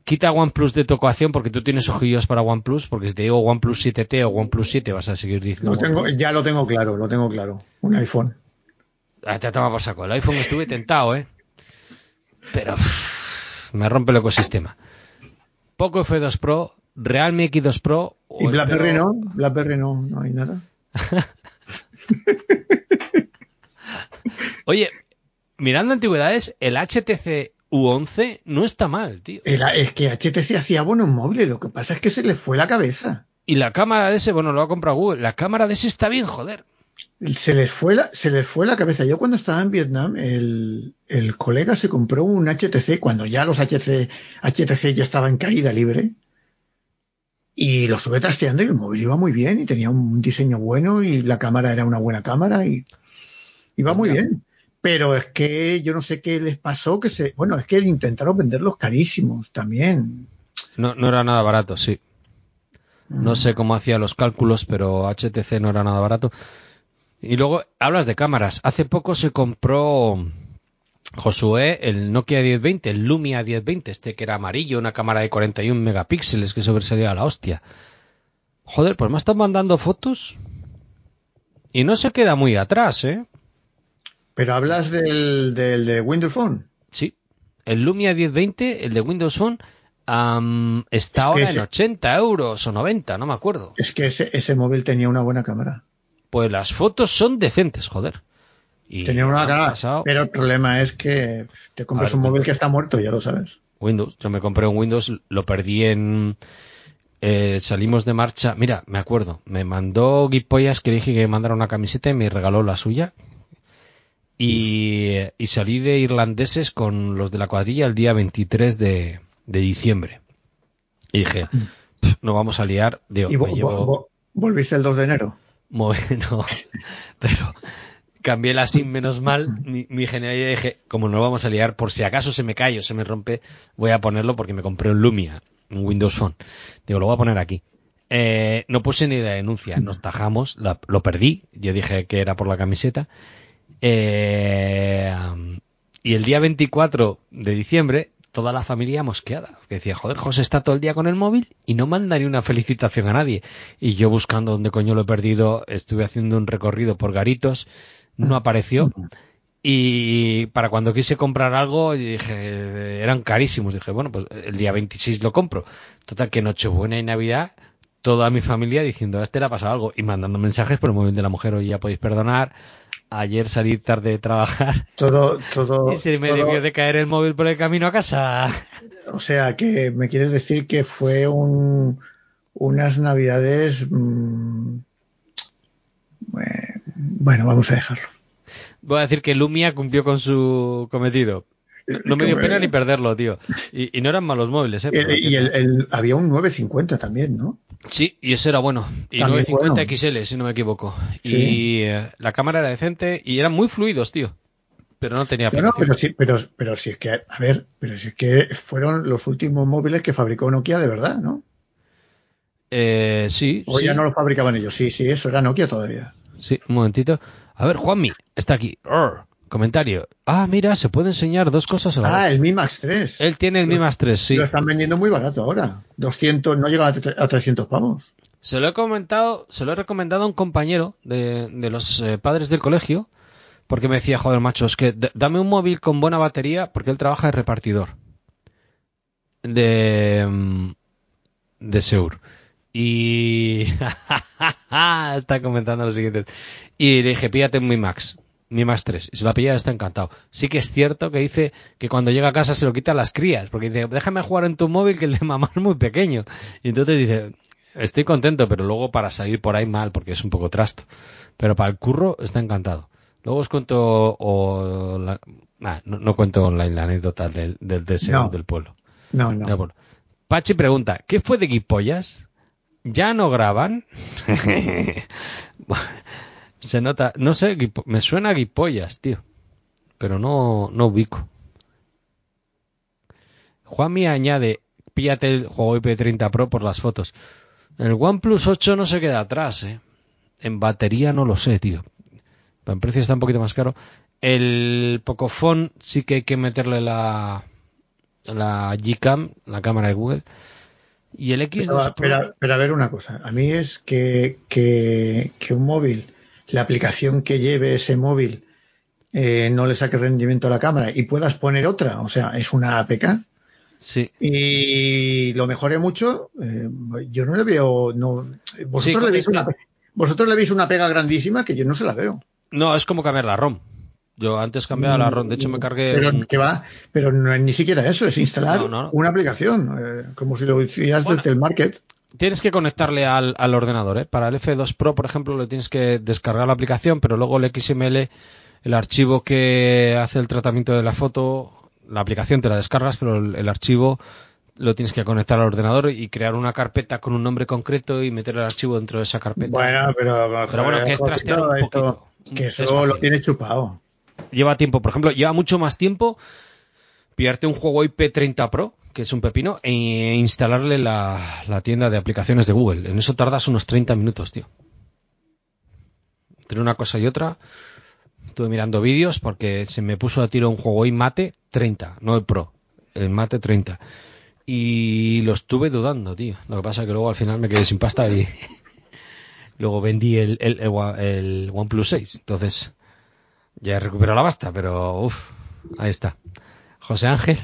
[SPEAKER 1] Quita OnePlus de tu ecuación porque tú tienes ojillos para OnePlus, porque si te digo OnePlus 7T o OnePlus 7 vas a seguir diciendo.
[SPEAKER 2] lo tengo, ya lo tengo claro, lo tengo claro. Un iPhone.
[SPEAKER 1] Ah, te toma por saco. El iPhone estuve tentado, ¿eh? Pero uff, me rompe el ecosistema. Poco F2 Pro, Realme X2 Pro.
[SPEAKER 2] ¿Y BlackBerry no? BlackBerry no, no hay nada.
[SPEAKER 1] Oye, mirando antigüedades, el HTC U11 no está mal, tío.
[SPEAKER 2] es que HTC hacía buenos móviles, lo que pasa es que se le fue la cabeza.
[SPEAKER 1] Y la cámara de ese, bueno, lo ha comprado Google, la cámara de ese está bien, joder.
[SPEAKER 2] Se les fue la, se les fue la cabeza. Yo cuando estaba en Vietnam, el, el colega se compró un HTC cuando ya los HTC, HTC ya estaban en caída libre. Y lo estuve trasteando y el móvil iba muy bien y tenía un diseño bueno y la cámara era una buena cámara y iba muy bien. Pero es que yo no sé qué les pasó, que se, bueno, es que intentaron venderlos carísimos también.
[SPEAKER 1] No, no era nada barato, sí. No sé cómo hacía los cálculos, pero HTC no era nada barato. Y luego hablas de cámaras. Hace poco se compró Josué el Nokia 1020, el Lumia 1020, este que era amarillo, una cámara de 41 megapíxeles que sobresalía a la hostia. Joder, pues me están mandando fotos y no se queda muy atrás, ¿eh?
[SPEAKER 2] Pero hablas del, del de Windows Phone.
[SPEAKER 1] Sí, el Lumia 1020, el de Windows Phone, está ahora en 80 euros o 90, no me acuerdo.
[SPEAKER 2] Es que ese, ese móvil tenía una buena cámara.
[SPEAKER 1] Pues las fotos son decentes, joder.
[SPEAKER 2] Y tenía una cámara, pero el problema es que te compras un móvil que está muerto, ya lo sabes.
[SPEAKER 1] Windows, yo me compré un Windows, lo perdí en... Eh, salimos de marcha, mira, me acuerdo, me mandó Guipollas que dije que me mandara una camiseta y me regaló la suya. Y, y salí de irlandeses con los de la cuadrilla el día 23 de, de diciembre. Y dije, no vamos a liar. Digo,
[SPEAKER 2] ¿Y volviste el 2 de enero?
[SPEAKER 1] Bueno, pero cambié la SIM menos mal. Mi, mi ingeniería dije, como no vamos a liar, por si acaso se me cae o se me rompe, voy a ponerlo porque me compré un Lumia, un Windows Phone. Digo, lo voy a poner aquí. Eh, no puse ni la denuncia, nos tajamos, lo perdí, yo dije que era por la camiseta. Eh, y el día 24 de diciembre toda la familia mosqueada. Que decía, joder, José está todo el día con el móvil y no manda ni una felicitación a nadie. Y yo buscando dónde coño lo he perdido, estuve haciendo un recorrido por garitos, no apareció. Y para cuando quise comprar algo, dije, eran carísimos. Dije, bueno, pues el día 26 lo compro. Total, que Nochebuena y Navidad, toda mi familia diciendo, a este le ha pasado algo. Y mandando mensajes por el móvil de la mujer, oye, ya podéis perdonar ayer salí tarde de trabajar.
[SPEAKER 2] Todo, todo.
[SPEAKER 1] Y se me debió de caer el móvil por el camino a casa.
[SPEAKER 2] O sea, que me quieres decir que fue un, unas navidades. Mm, bueno, vamos a dejarlo.
[SPEAKER 1] Voy a decir que Lumia cumplió con su cometido. No me dio pena ni perderlo, tío. Y, no eran malos móviles, ¿eh?
[SPEAKER 2] y el, había un 950 también, ¿no?
[SPEAKER 1] Sí, y ese era bueno. Y 950 XL, si no me equivoco. Y eh, la cámara era decente y eran muy fluidos, tío. Pero no tenía
[SPEAKER 2] No, pero sí, pero, pero si es que, a ver, pero si es que fueron los últimos móviles que fabricó Nokia de verdad, ¿no?
[SPEAKER 1] Eh, sí.
[SPEAKER 2] O ya no los fabricaban ellos. Sí, sí, eso era Nokia todavía.
[SPEAKER 1] Sí, un momentito. A ver, Juanmi, está aquí. Comentario. Ah, mira, se puede enseñar dos cosas a
[SPEAKER 2] la Ah, el Mi Max 3.
[SPEAKER 1] Él tiene el Mi Max 3, sí.
[SPEAKER 2] Lo están vendiendo muy barato ahora. 200, no llega a 300 pavos.
[SPEAKER 1] Se lo he comentado, se lo he recomendado a un compañero de, los eh, padres del colegio, porque me decía, joder, macho, es que dame un móvil con buena batería, porque él trabaja de repartidor. De, mm, de Seur. Y está comentando lo siguiente. Y le dije, pídate un Mi Max mi más 3. Y se lo ha pillado está encantado. Sí que es cierto que dice que cuando llega a casa se lo quita a las crías, porque dice, déjame jugar en tu móvil que el de mamá es muy pequeño. Y entonces dice, estoy contento, pero luego para salir por ahí mal, porque es un poco trasto. Pero para el curro está encantado. Luego os cuento, o no, cuento online la anécdota del, del deseo del pueblo.
[SPEAKER 2] No, no.
[SPEAKER 1] Pachi pregunta, ¿qué fue de Guipollas? ¿Ya no graban? Se nota, no sé, me suena a guipollas, tío. Pero no, no ubico. Juanmi añade, píllate el juego IP30 Pro por las fotos. El OnePlus 8 no se queda atrás, eh. En batería no lo sé, tío. en precio está un poquito más caro. El Pocophone sí que hay que meterle la, la Gcam, la cámara de Google. Y el
[SPEAKER 2] X2 pero, pero, a ver una cosa. A mí es que, que, que un móvil la aplicación que lleve ese móvil eh, no le saque rendimiento a la cámara y puedas poner otra, o sea, es una APK.
[SPEAKER 1] Sí.
[SPEAKER 2] Y lo mejoré mucho. Eh, yo no le veo. No, vosotros, le veis una, vosotros le veis una pega grandísima que yo no se la veo.
[SPEAKER 1] No, es como cambiar la ROM. Yo antes cambiaba la ROM, de hecho me cargué.
[SPEAKER 2] Pero, va, pero no es ni siquiera eso, es instalar una aplicación, eh, como si lo hicieras desde el market.
[SPEAKER 1] Tienes que conectarle al, al, ordenador, ¿eh? Para el F2 Pro, por ejemplo, le tienes que descargar la aplicación, pero luego el XML, el archivo que hace el tratamiento de la foto, la aplicación te la descargas, pero el, archivo lo tienes que conectar al ordenador y crear una carpeta con un nombre concreto y meter el archivo dentro de esa carpeta.
[SPEAKER 2] Bueno, pero,
[SPEAKER 1] bueno, que es trastear un poquito.
[SPEAKER 2] Que eso lo tiene chupado.
[SPEAKER 1] Lleva tiempo, por ejemplo, lleva mucho más tiempo pillarte un juego IP30 Pro, que es un pepino, e instalarle la, la tienda de aplicaciones de Google. En eso tardas unos 30 minutos, tío. Entre una cosa y otra, estuve mirando vídeos porque se me puso a tiro un juego y mate 30, no el Pro, el mate 30. Y lo estuve dudando, tío. Lo que pasa es que luego al final me quedé sin pasta y luego vendí el, el, OnePlus 6. Entonces, ya he recuperado la pasta, pero uff, ahí está. José Ángel,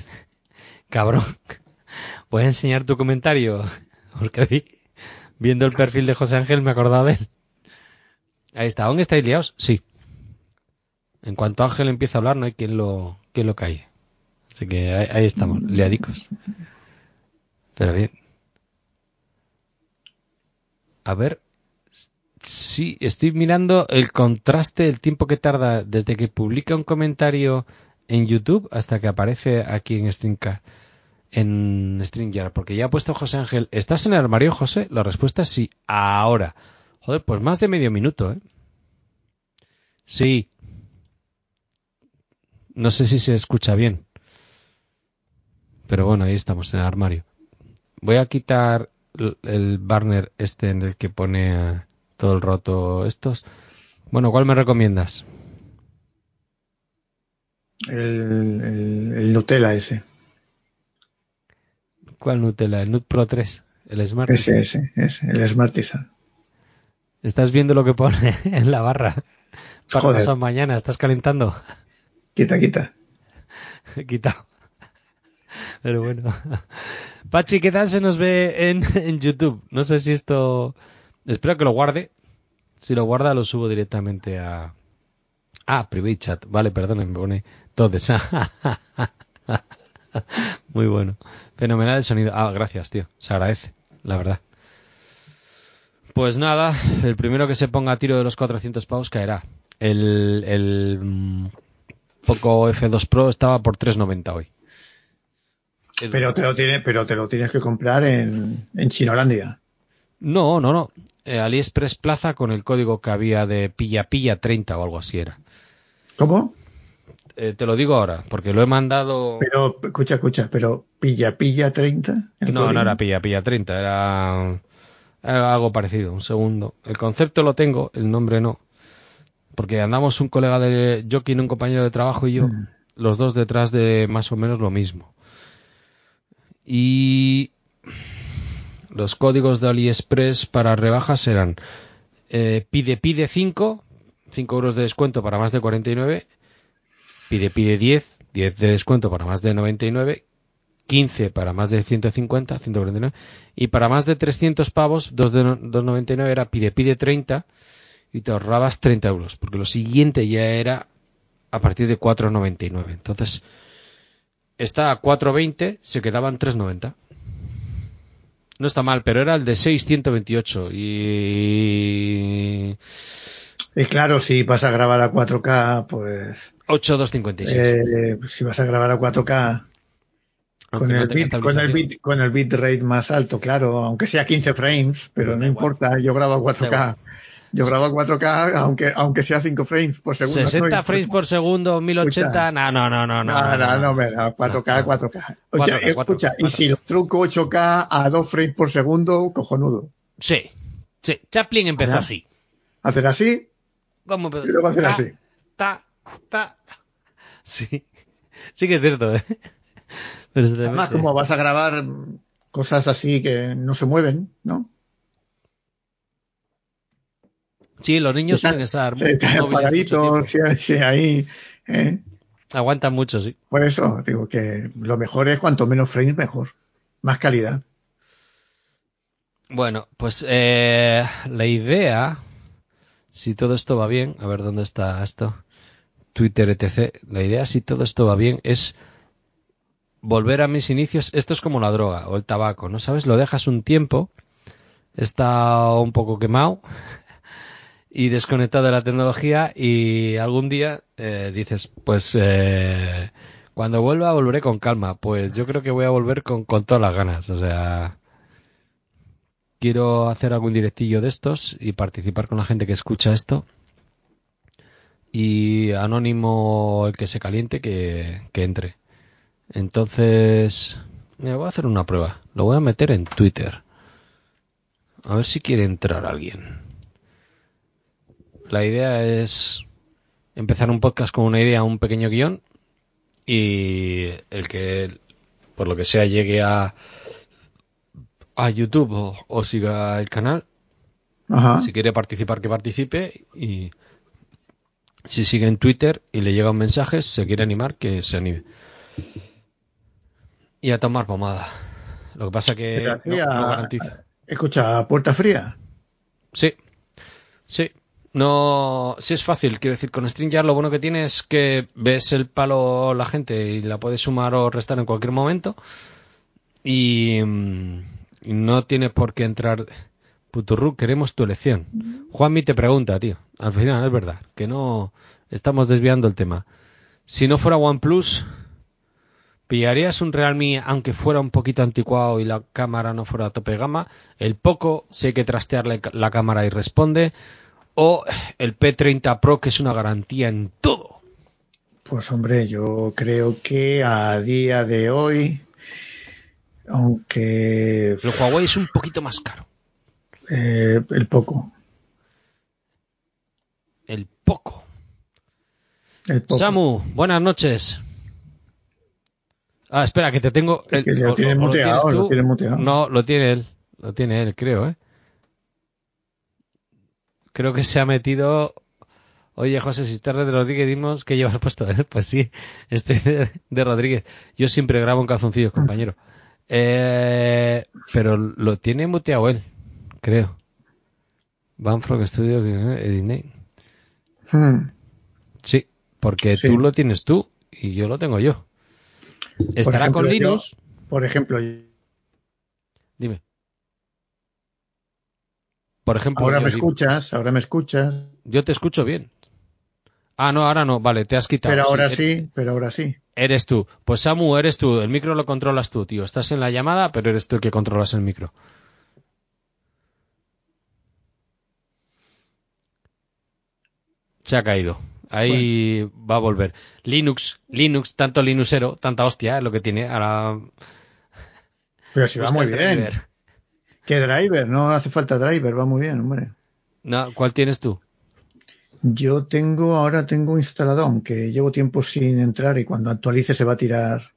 [SPEAKER 1] cabrón, a enseñar tu comentario, porque viendo el perfil de José Ángel me acordaba de él. Ahí está, ¿aún estáis liados? Sí. En cuanto Ángel empieza a hablar, no hay quien lo, quien lo calle. Así que ahí, estamos, liadicos. Pero bien. A ver. Sí, estoy mirando el contraste, el tiempo que tarda desde que publica un comentario en YouTube hasta que aparece aquí en StreamYard. En StreamYard, porque ya ha puesto José Ángel. ¿Estás en el armario, José? La respuesta es sí. Ahora. Joder, pues más de medio minuto, ¿eh? Sí, no sé si se escucha bien. Pero bueno, ahí estamos en el armario. Voy a quitar el banner este en el que pone todo el roto estos. Bueno, ¿cuál me recomiendas?
[SPEAKER 2] El, Nutella ese.
[SPEAKER 1] ¿Cuál Nutella? ¿El Nut Pro 3? ¿El Smart?
[SPEAKER 2] Ese, ese, ese, el Smartisan.
[SPEAKER 1] ¿Estás viendo lo que pone en la barra? Para Joder. mañana, ¿estás calentando?
[SPEAKER 2] Quita, quita.
[SPEAKER 1] Quita. Pero bueno. Pachi, ¿qué tal se nos ve en, en YouTube? No sé si esto... Espero que lo guarde. Si lo guarda, lo subo directamente a... Ah, private chat. Vale, perdón, me pone entonces. Muy bueno. Fenomenal el sonido. Ah, gracias, tío. Se agradece, la verdad. Pues nada, el primero que se ponga a tiro de los 400 pavos caerá. El, el mm, Poco F2 Pro estaba por 3.90 hoy.
[SPEAKER 2] Pero te lo tienes, pero te lo tienes que comprar en, en Chinolandia.
[SPEAKER 1] No, no, no. Eh, AliExpress Plaza con el código que había de pilla pilla 30 o algo así era.
[SPEAKER 2] ¿Cómo?
[SPEAKER 1] Eh, te lo digo ahora, porque lo he mandado.
[SPEAKER 2] Pero, escucha, escucha, pero pilla pilla 30.
[SPEAKER 1] No, no era pilla pilla 30, era, era algo parecido. Un segundo. El concepto lo tengo, el nombre no porque andamos un colega de jockey, un compañero de trabajo y yo, mm. los dos detrás de más o menos lo mismo. Y los códigos de AliExpress para rebajas eran eh, pide pide 5, 5 euros de descuento para más de 49, pide pide 10, 10 de descuento para más de 99, 15 para más de 150, 149, y para más de 300 pavos, 2 de 2,99 era pide pide 30, y te ahorrabas 30 euros, porque lo siguiente ya era a partir de 4,99. Entonces, está a 4,20, se quedaban 3,90. No está mal, pero era el de 628 y...
[SPEAKER 2] Y claro, si vas a grabar a 4K, pues...
[SPEAKER 1] 8,256.
[SPEAKER 2] Eh, si vas a grabar a 4K, con el, bit, con, el bit, con el bitrate más alto, claro, aunque sea 15 frames, pero no, importa, yo grabo a 4K. Yo grabo a 4K, aunque, aunque sea 5 frames por segundo.
[SPEAKER 1] 60 frames por segundo, 1080, no, no, no, no.
[SPEAKER 2] No, no, no, me 4K, 4K. Oye, escucha, y si lo truco 8K a 2 frames por segundo, cojonudo.
[SPEAKER 1] Sí, sí. Chaplin empezó así.
[SPEAKER 2] ¿Hacer así?
[SPEAKER 1] ¿Cómo?
[SPEAKER 2] Y luego hacer así.
[SPEAKER 1] Ta, ta. Sí. Sí que es cierto, ¿eh?
[SPEAKER 2] Pero Además, como vas a grabar cosas así que no se mueven, ¿no?
[SPEAKER 1] Sí, los niños suelen estar
[SPEAKER 2] muy, paraditos, sí, ahí. ¿eh?
[SPEAKER 1] Aguantan mucho, sí.
[SPEAKER 2] Por eso, digo que lo mejor es cuanto menos frames, mejor. Más calidad.
[SPEAKER 1] Bueno, pues eh, la idea, si todo esto va bien, a ver dónde está esto, Twitter, etc. La idea, si todo esto va bien, es volver a mis inicios. Esto es como la droga o el tabaco, ¿no sabes? Lo dejas un tiempo, está un poco quemado y desconectado de la tecnología y algún día eh, dices, pues eh, cuando vuelva volveré con calma. Pues yo creo que voy a volver con, con todas las ganas. O sea, quiero hacer algún directillo de estos y participar con la gente que escucha esto. Y anónimo el que se caliente que, que entre. Entonces, me voy a hacer una prueba. Lo voy a meter en Twitter. A ver si quiere entrar alguien. La idea es empezar un podcast con una idea, un pequeño guion y el que por lo que sea llegue a a YouTube o, siga el canal. Si quiere participar, que participe. Y si sigue en Twitter y le llega un mensaje, se quiere animar, que se anime. Y a tomar pomada. Lo que pasa que no, garantiza.
[SPEAKER 2] Escucha, puerta fría.
[SPEAKER 1] Sí. Sí. No, sí es fácil, quiero decir, con StreamYard lo bueno que tiene es que ves el palo la gente y la puedes sumar o restar en cualquier momento y, mm, no tienes por qué entrar. Puturru, queremos tu elección. Juanmi te pregunta, tío, al final es verdad, que no estamos desviando el tema. Si no fuera OnePlus, ¿pillarías un Realme aunque fuera un poquito anticuado y la cámara no fuera a tope gama? El poco, sé que trastearle la cámara y responde o el P30 Pro, que es una garantía en todo?
[SPEAKER 2] Pues hombre, yo creo que a día de hoy, aunque...
[SPEAKER 1] El Huawei es un poquito más caro.
[SPEAKER 2] Eh, el poco.
[SPEAKER 1] El poco. El poco. Samu, buenas noches. Ah, espera, que te tengo.
[SPEAKER 2] El, lo, tiene muteado, lo, muteado.
[SPEAKER 1] No, lo tiene él. Lo tiene él, creo, ¿eh? creo que se ha metido. Oye, José, si estás de Rodríguez, dimos que llevas puesto. Pues sí, estoy de, Rodríguez. Yo siempre grabo en calzoncillos, compañero. Eh, pero lo tiene muteado él, creo. Banfrog Studio, Edit hmm. Sí, porque tú lo tienes tú y yo lo tengo yo. ¿Estará con Linux?
[SPEAKER 2] por ejemplo,
[SPEAKER 1] dime. Por ejemplo.
[SPEAKER 2] Ahora me escuchas, ahora me escuchas.
[SPEAKER 1] Yo te escucho bien. Ah, no, ahora no, vale, te has quitado.
[SPEAKER 2] Pero ahora sí, pero ahora sí.
[SPEAKER 1] Eres tú. Pues Samu, eres tú. El micro lo controlas tú, tío. Estás en la llamada, pero eres tú el que controlas el micro. Se ha caído. Ahí va a volver. Linux, Linux, tanto Linuxero, tanta hostia es lo que tiene. Ahora.
[SPEAKER 2] Pero si va muy bien. ¿Qué driver? No hace falta driver, va muy bien, hombre.
[SPEAKER 1] No, ¿Cuál tienes tú?
[SPEAKER 2] Yo tengo, ahora tengo instalado, aunque llevo tiempo sin entrar y cuando actualice se va a tirar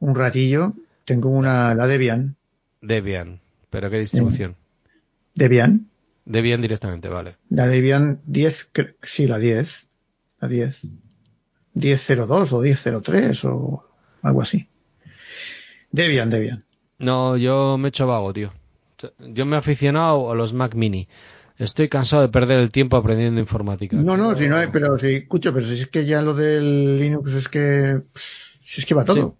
[SPEAKER 2] un ratillo. Tengo una, la Debian.
[SPEAKER 1] Debian, pero ¿qué distribución?
[SPEAKER 2] Debian.
[SPEAKER 1] Debian directamente, vale.
[SPEAKER 2] La Debian 10, sí, la 10. La 10. 10.02 o 10.03 o algo así. Debian, Debian.
[SPEAKER 1] No, yo me he hecho vago, tío. Yo me he aficionado a los Mac Mini. Estoy cansado de perder el tiempo aprendiendo informática.
[SPEAKER 2] No, no, si no hay, pero si escucho, pero si es que ya lo del Linux es que si es que va todo.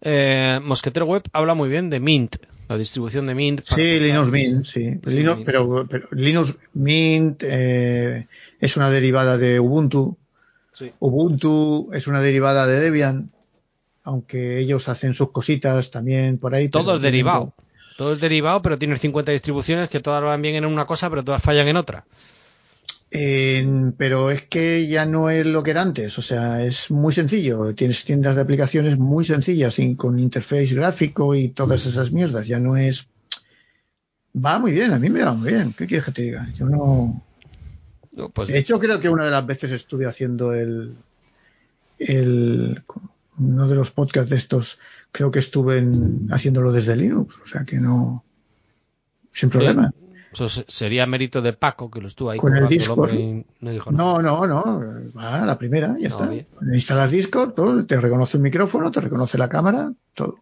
[SPEAKER 1] Eh, Mosquetero Web habla muy bien de Mint, la distribución de Mint.
[SPEAKER 2] Sí, Linux Mint, sí. Linux, pero, Linux Mint eh, es una derivada de Ubuntu. Ubuntu es una derivada de Debian aunque ellos hacen sus cositas también por ahí.
[SPEAKER 1] Todo es derivado. Todo es derivado, pero tienes 50 distribuciones que todas van bien en una cosa, pero todas fallan en otra.
[SPEAKER 2] Pero es que ya no es lo que era antes, o sea, es muy sencillo. Tienes tiendas de aplicaciones muy sencillas, con interface gráfico y todas esas mierdas. Ya no es. Va muy bien, a mí me va muy bien. ¿Qué quieres que te diga? Yo no. Pues de hecho, creo que una de las veces estuve haciendo el. el uno de los podcasts de estos, creo que estuve haciéndolo desde Linux, o sea que no, sin problema.
[SPEAKER 1] Eso sería mérito de Paco, que lo estuvo ahí.
[SPEAKER 2] Con el Discord. no, no, no, Va, la primera, ya está. Instalas Discord, todo, te reconoce el micrófono, te reconoce la cámara, todo.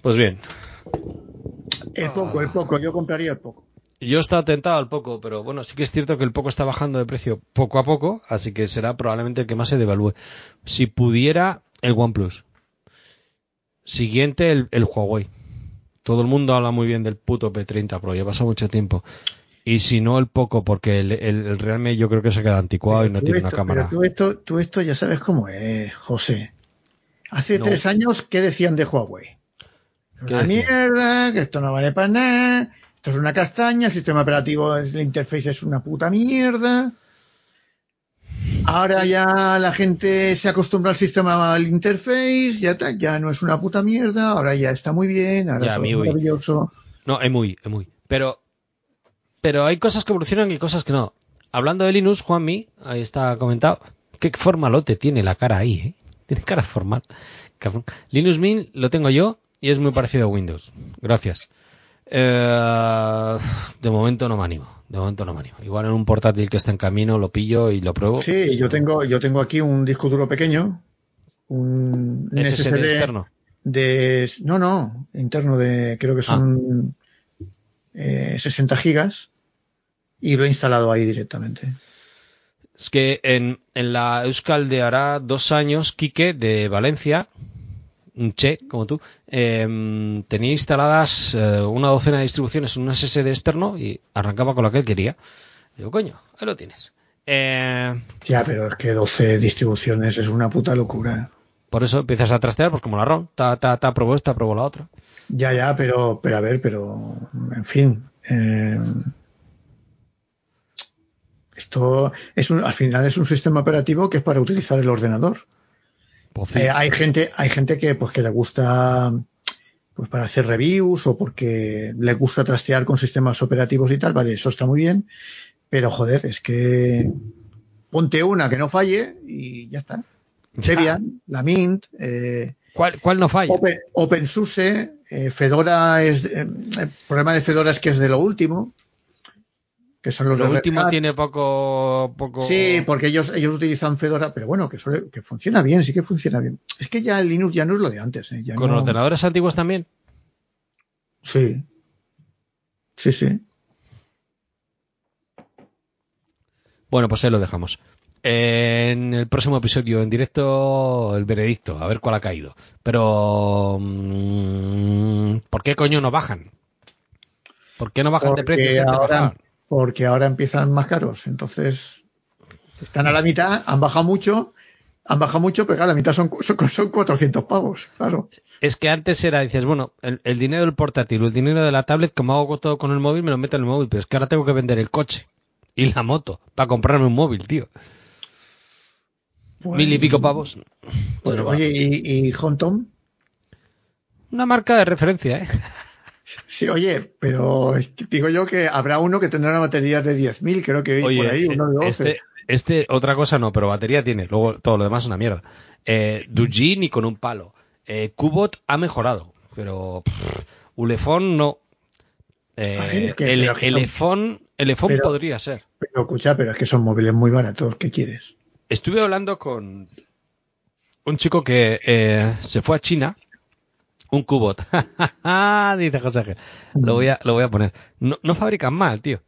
[SPEAKER 1] Pues bien.
[SPEAKER 2] El poco, el poco, yo compraría el poco.
[SPEAKER 1] Yo estaba tentado al poco, pero bueno, sí que es cierto que el poco está bajando de precio poco a poco, así que será probablemente el que más se devalúe. Si pudiera, el OnePlus. Siguiente, el, el Huawei todo el mundo habla muy bien del puto P30 Pro, ya pasa mucho tiempo. Y si no, el poco, porque el, el, Realme yo creo que se queda anticuado y no tiene una cámara.
[SPEAKER 2] Pero tú esto, tú esto ya sabes cómo es, José. Hace tres años, ¿qué decían de Huawei? Una mierda, que esto no vale para nada, esto es una castaña, el sistema operativo, el interface es una puta mierda. Ahora ya la gente se acostumbra al sistema, al interface, ya, ya no es una puta mierda, ahora ya está muy bien, ahora es maravilloso.
[SPEAKER 1] No, es muy, es muy. Pero, pero hay cosas que evolucionan y cosas que no. Hablando de Linux, Juanmi, ahí está comentado, qué formalote tiene la cara ahí, ¿eh? Tiene cara formal. Linux Mint lo tengo yo y es muy parecido a Windows. Gracias. Eh, de momento no me animo de momento no me. Igual en un portátil que está en camino lo pillo y lo pruebo.
[SPEAKER 2] Sí, yo tengo, yo tengo aquí un disco duro pequeño, un SSD, externo. De, no, no, interno de, creo que son 60 ah. eh, gigas y lo he instalado ahí directamente.
[SPEAKER 1] Es que en, en la Euskal de hará dos años, Quique de Valencia, un che como tú, em, tenía instaladas eh, una docena de distribuciones en un SSD externo y arrancaba con lo que él quería. Digo, coño, ahí lo tienes.
[SPEAKER 2] Eh, ya, pero es que 12 distribuciones es una puta locura.
[SPEAKER 1] Por eso empiezas a trastear, pues como la ROM, ta, ta, ta, probó esta, probó la otra.
[SPEAKER 2] Ya, ya, pero, pero a ver, pero, en fin. Em, esto es un, al final es un sistema operativo que es para utilizar el ordenador. Pues eh, hay gente, hay gente que pues que le gusta pues para hacer reviews o porque le gusta trastear con sistemas operativos y tal, vale, eso está muy bien, pero joder, es que ponte una que no falle y ya está. Debian, la Mint, eh,
[SPEAKER 1] ¿Cuál, ¿Cuál no falla?
[SPEAKER 2] Open, OpenSUSE, eh, Fedora es, el problema de Fedora es que es de lo último que son los
[SPEAKER 1] Lo último tiene poco, poco.
[SPEAKER 2] Sí, porque ellos, ellos utilizan Fedora, pero bueno, que, que funciona bien, sí que funciona bien. Es que ya el Linux ya no es lo de antes. ¿eh?
[SPEAKER 1] ¿Con ordenadores antiguos también?
[SPEAKER 2] Sí. Sí, sí.
[SPEAKER 1] Bueno, pues ahí lo dejamos. En el próximo episodio en directo, el veredicto, a ver cuál ha caído. Pero, mm, ¿por qué coño no bajan? ¿Por qué no bajan de precio?
[SPEAKER 2] Ahora, porque ahora empiezan más caros. Entonces, están a la mitad, han bajado mucho, han bajado mucho, pero claro, la mitad son, son, 400 pavos, claro.
[SPEAKER 1] Es que antes era, dices, bueno, el, dinero del portátil, el dinero de la tablet, como hago todo con el móvil, me lo meto en el móvil, pero es que ahora tengo que vender el coche y la moto para comprarme un móvil, tío. Mil y pico pavos.
[SPEAKER 2] Pues, oye, ¿y, y Hontom?
[SPEAKER 1] Una marca de referencia, ¿eh?
[SPEAKER 2] Sí, oye, pero digo yo que habrá uno que tendrá una batería de 10.000, creo que
[SPEAKER 1] por ahí, uno de 12. Este, este, otra cosa no, pero batería tiene, luego todo lo demás es una mierda. Eh, Duji ni con un palo. Eh, Cubot ha mejorado, pero Ulefone no. Eh, el, el podría ser.
[SPEAKER 2] Pero escucha, pero es que son móviles muy baratos, ¿qué quieres?
[SPEAKER 1] Estuve hablando con un chico que eh, se fue a China un cubot. Dice José Lo voy a, lo voy a poner. No, no fabrican mal, tío.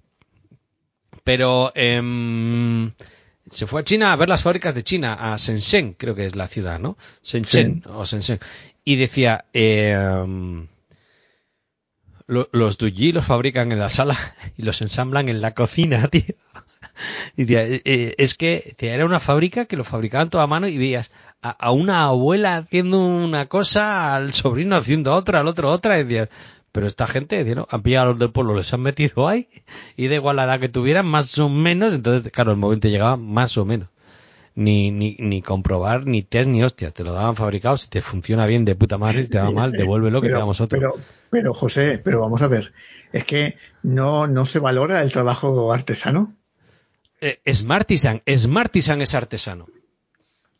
[SPEAKER 1] Pero eh, se fue a China a ver las fábricas de China, a Shenzhen, creo que es la ciudad, ¿no? Shenzhen o Shenzhen. Y decía, eh, los Duji los fabrican en la sala y los ensamblan en la cocina, tío. Y eh, eh, es que era una fábrica que lo fabricaban toda a mano y veías a, una abuela haciendo una cosa, al sobrino haciendo otra, al otro otra, y decías, pero esta gente, ¿no? han pillado a los del pueblo, les han metido ahí, y da igual la edad que tuvieran, más o menos, entonces, claro, el momento llegaba más o menos. Ni, ni, ni comprobar, ni test, ni hostia, te lo daban fabricado, si te funciona bien de puta madre, si te va mal, devuélvelo que te damos otro.
[SPEAKER 2] Pero, pero José, pero vamos a ver, es que no, no se valora el trabajo artesano.
[SPEAKER 1] Eh, Smartisan, Smartisan es artesano.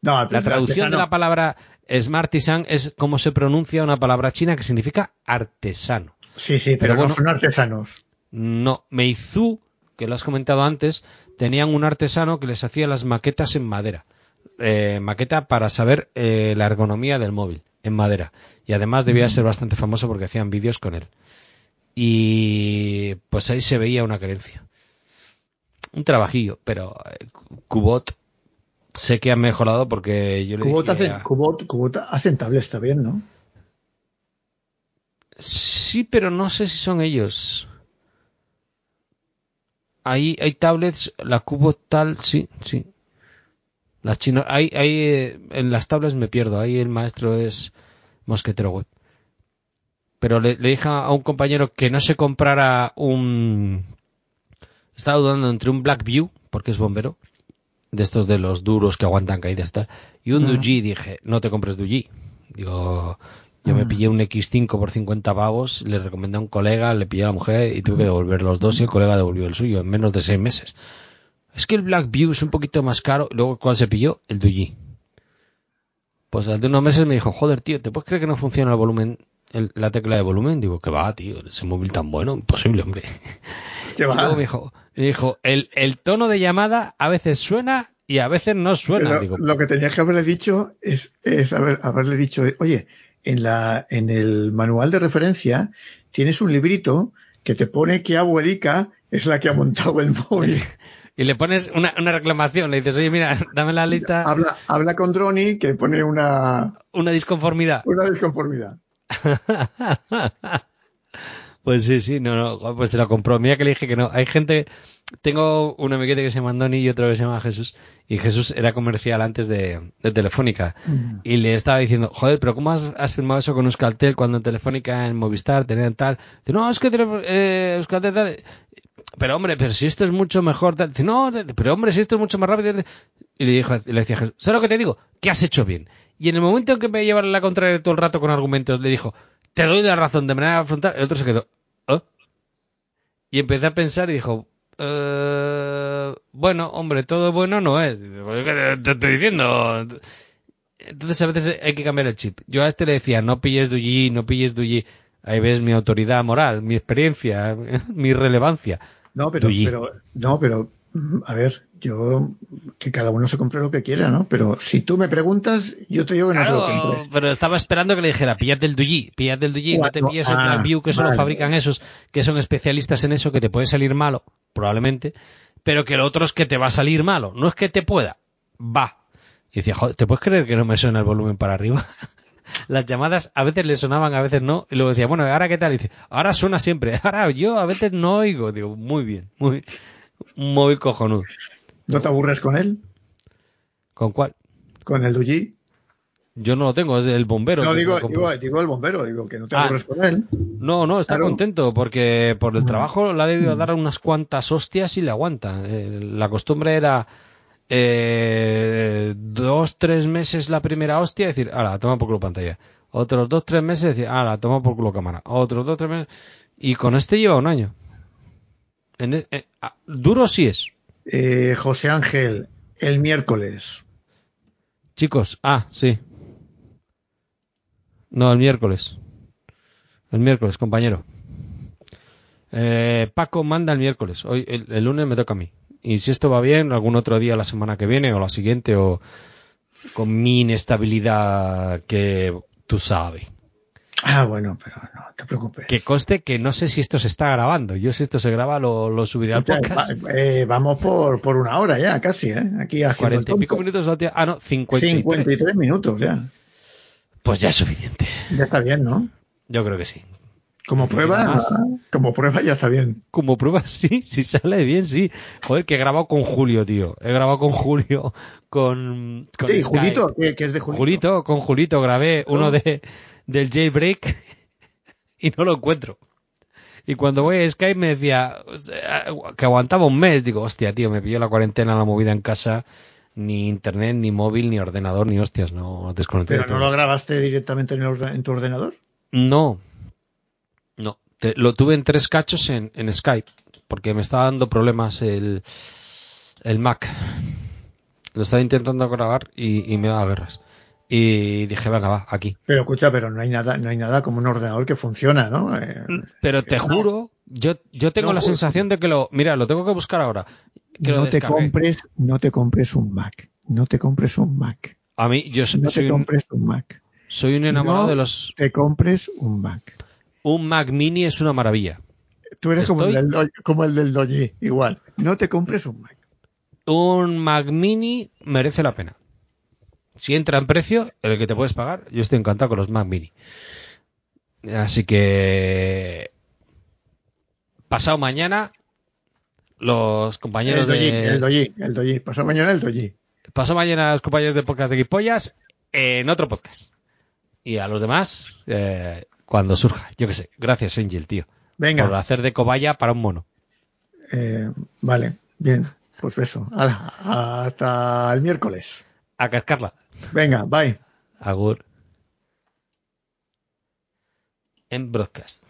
[SPEAKER 1] La traducción de la palabra Smartisan es como se pronuncia una palabra china que significa artesano.
[SPEAKER 2] Sí, sí, pero, no son artesanos.
[SPEAKER 1] No, Meizu, que lo has comentado antes, tenían un artesano que les hacía las maquetas en madera. Eh, maqueta para saber eh, la ergonomía del móvil en madera. Y además debía ser bastante famoso porque hacían vídeos con él. Y pues ahí se veía una creencia. Un trabajillo, pero Cubot sé que ha mejorado porque yo le
[SPEAKER 2] Cubot dije Cubot, hacen tablets está bien, ¿no?
[SPEAKER 1] Sí, pero no sé si son ellos. Ahí hay tablets, la Cubot tal, sí, sí. La china, hay, hay, eh, en las tablets me pierdo, ahí el maestro es Mosquetero Web. Pero le, le dije a un compañero que no se comprara un... Estaba dudando entre un Blackview, porque es bombero, de estos de los duros que aguantan caídas tal, y un uh dije, no te compres Duji. Digo, yo me pillé un X5 por 50 pavos, le recomendé a un colega, le pillé a la mujer y tuve que devolver los dos y el colega devolvió el suyo en menos de seis meses. Es que el Blackview es un poquito más caro. Luego, ¿cuál se pilló? El Duji. Pues al de unos meses me dijo, joder, tío, ¿te puedes creer que no funciona el volumen, la tecla de volumen? Digo, que va, tío, ese móvil tan bueno, imposible, hombre. ¿Qué va? Luego me dijo, me dijo el, el, tono de llamada a veces suena y a veces no suena. Digo,
[SPEAKER 2] lo que tenías que haberle dicho es, es haber, haberle dicho, oye, en, la, en el manual de referencia tienes un librito que te pone que abuelica es la que ha montado el móvil.
[SPEAKER 1] y le pones una, una, reclamación, le dices, oye, mira, dame la lista.
[SPEAKER 2] Habla, habla con Droni que pone una...
[SPEAKER 1] Una disconformidad.
[SPEAKER 2] Una disconformidad.
[SPEAKER 1] pues sí, sí, no, no, pues se lo compró. Mira que le dije que no. Hay gente, tengo un amiguete que se llama Andoni y otro que se llama Jesús. Y Jesús era comercial antes de, de Telefónica. Mm. Y le estaba diciendo, joder, pero ¿cómo has, has firmado eso con Euskaltel cuando en Telefónica, en Movistar, tenían tal? Dice, no, es que eh, Euskaltel tal pero hombre, pero si esto es mucho mejor, dice, no, pero hombre, si esto es mucho más rápido. Y le, dijo, le decía Jesús, ¿sabes lo que te digo? Que has hecho bien. Y en el momento en que me llevaron la contraria todo el rato con argumentos, le dijo, te doy la razón de manera frontal, el otro se quedó, ¿eh? Y empecé a pensar y dijo, eh, bueno, hombre, todo bueno no es. ¿Qué te, estoy diciendo? Entonces a veces hay que cambiar el chip. Yo a este le decía, no pilles Duyi, no pilles Duyi. Ahí ves mi autoridad moral, mi experiencia, mi relevancia.
[SPEAKER 2] No, pero, pero, no, pero, a ver, yo, que cada uno se compre lo que quiera, ¿no? Pero si tú me preguntas, yo te digo que no te lo compres.
[SPEAKER 1] Pero estaba esperando que le dijera, pillate el Duyi, pillate el Duyi, no te pilles el ah, View, que solo fabrican esos, que son especialistas en eso, que te puede salir malo, probablemente, pero que lo otro es que te va a salir malo. No es que te pueda, va. Y decía, joder, ¿te puedes creer que no me suena el volumen para arriba? las llamadas a veces le sonaban, a veces no. Y luego decía, bueno, ¿ahora qué tal? Y dice, ahora suena siempre. Ahora yo a veces no oigo. Digo, muy bien, muy, muy cojonudo.
[SPEAKER 2] ¿No te aburres con él?
[SPEAKER 1] ¿Con cuál?
[SPEAKER 2] ¿Con el Duji?
[SPEAKER 1] Yo no lo tengo, es el bombero.
[SPEAKER 2] No, digo, digo, el bombero, digo que no te ah. aburres con él.
[SPEAKER 1] No, no, está contento porque por el mm. trabajo le ha debido dar unas cuantas hostias y le aguanta. Eh, la costumbre era eh, dos, tres meses la primera hostia, decir, ahora, toma por culo pantalla. Otros dos, tres meses, decir, ahora, toma por culo cámara. Otros dos, tres meses. Y con este lleva un año. En e, eh, duro sí es.
[SPEAKER 2] Eh, José Ángel, el miércoles.
[SPEAKER 1] Chicos, ah, sí. No, el miércoles. El miércoles, compañero. Eh, Paco manda el miércoles. Hoy, el lunes me toca a mí y si esto va bien, algún otro día la semana que viene o la siguiente o con mi inestabilidad que tú sabes.
[SPEAKER 2] Ah, bueno, pero no te preocupes.
[SPEAKER 1] Que coste que no sé si esto se está grabando. Yo si esto se graba lo, lo subiré al podcast.
[SPEAKER 2] Eh, vamos por, por una hora ya, casi, ¿eh? Aquí a
[SPEAKER 1] 40 y pico minutos. Ah, no, 53.
[SPEAKER 2] 53 minutos ya.
[SPEAKER 1] Pues ya es suficiente.
[SPEAKER 2] Ya está bien, ¿no?
[SPEAKER 1] Yo creo que sí.
[SPEAKER 2] Como prueba, como prueba ya está bien.
[SPEAKER 1] Como prueba sí, si sale bien, sí. Joder, que he grabado con Julio, tío. He grabado con Julio, con...
[SPEAKER 2] sí, Julito, que, es de Julito.
[SPEAKER 1] Julito, con Julito grabé uno de del jailbreak y no lo encuentro. Y cuando voy a Skype me decía que aguantaba un mes. Digo, hostia, tío, me pilló la cuarentena, la movida en casa. Ni internet, ni móvil, ni ordenador, ni hostias, no desconecté.
[SPEAKER 2] ¿Pero no lo grabaste directamente en tu ordenador?
[SPEAKER 1] No, lo tuve en tres cachos en, Skype, porque me estaba dando problemas el, el Mac. Lo estaba intentando grabar y, me daba guerras. y dije, venga, va, aquí.
[SPEAKER 2] Pero escucha, pero no hay nada, no hay nada como un ordenador que funciona, ¿no? Eh,
[SPEAKER 1] pero te juro, yo, yo tengo la sensación de que lo, mira, lo tengo que buscar ahora.
[SPEAKER 2] no te compres, no te compres un Mac, no te compres un Mac.
[SPEAKER 1] A mí, yo
[SPEAKER 2] no soy te compres un, Mac.
[SPEAKER 1] Soy un enamorado de los.
[SPEAKER 2] Te compres un Mac.
[SPEAKER 1] Un Mac Mini es una maravilla.
[SPEAKER 2] Tú eres como, el del, como el del igual. No te compres un Mac.
[SPEAKER 1] Un Mac Mini merece la pena si entra en precio, el que te puedes pagar, yo estoy encantado con los Mac Mini. Así que pasado mañana los compañeros
[SPEAKER 2] de el Doji, el Doji, pasado mañana el Doji.
[SPEAKER 1] Pasado mañana los compañeros de podcast de Guipollas en otro podcast. Y a los demás eh, cuando surja, yo qué sé. Gracias Angel, tío.
[SPEAKER 2] Venga.
[SPEAKER 1] Por hacer de cobaya para un mono.
[SPEAKER 2] Eh, vale, bien. Pues eso. hasta el miércoles.
[SPEAKER 1] A cascarla.
[SPEAKER 2] Venga, bye.
[SPEAKER 1] Agur. En broadcast.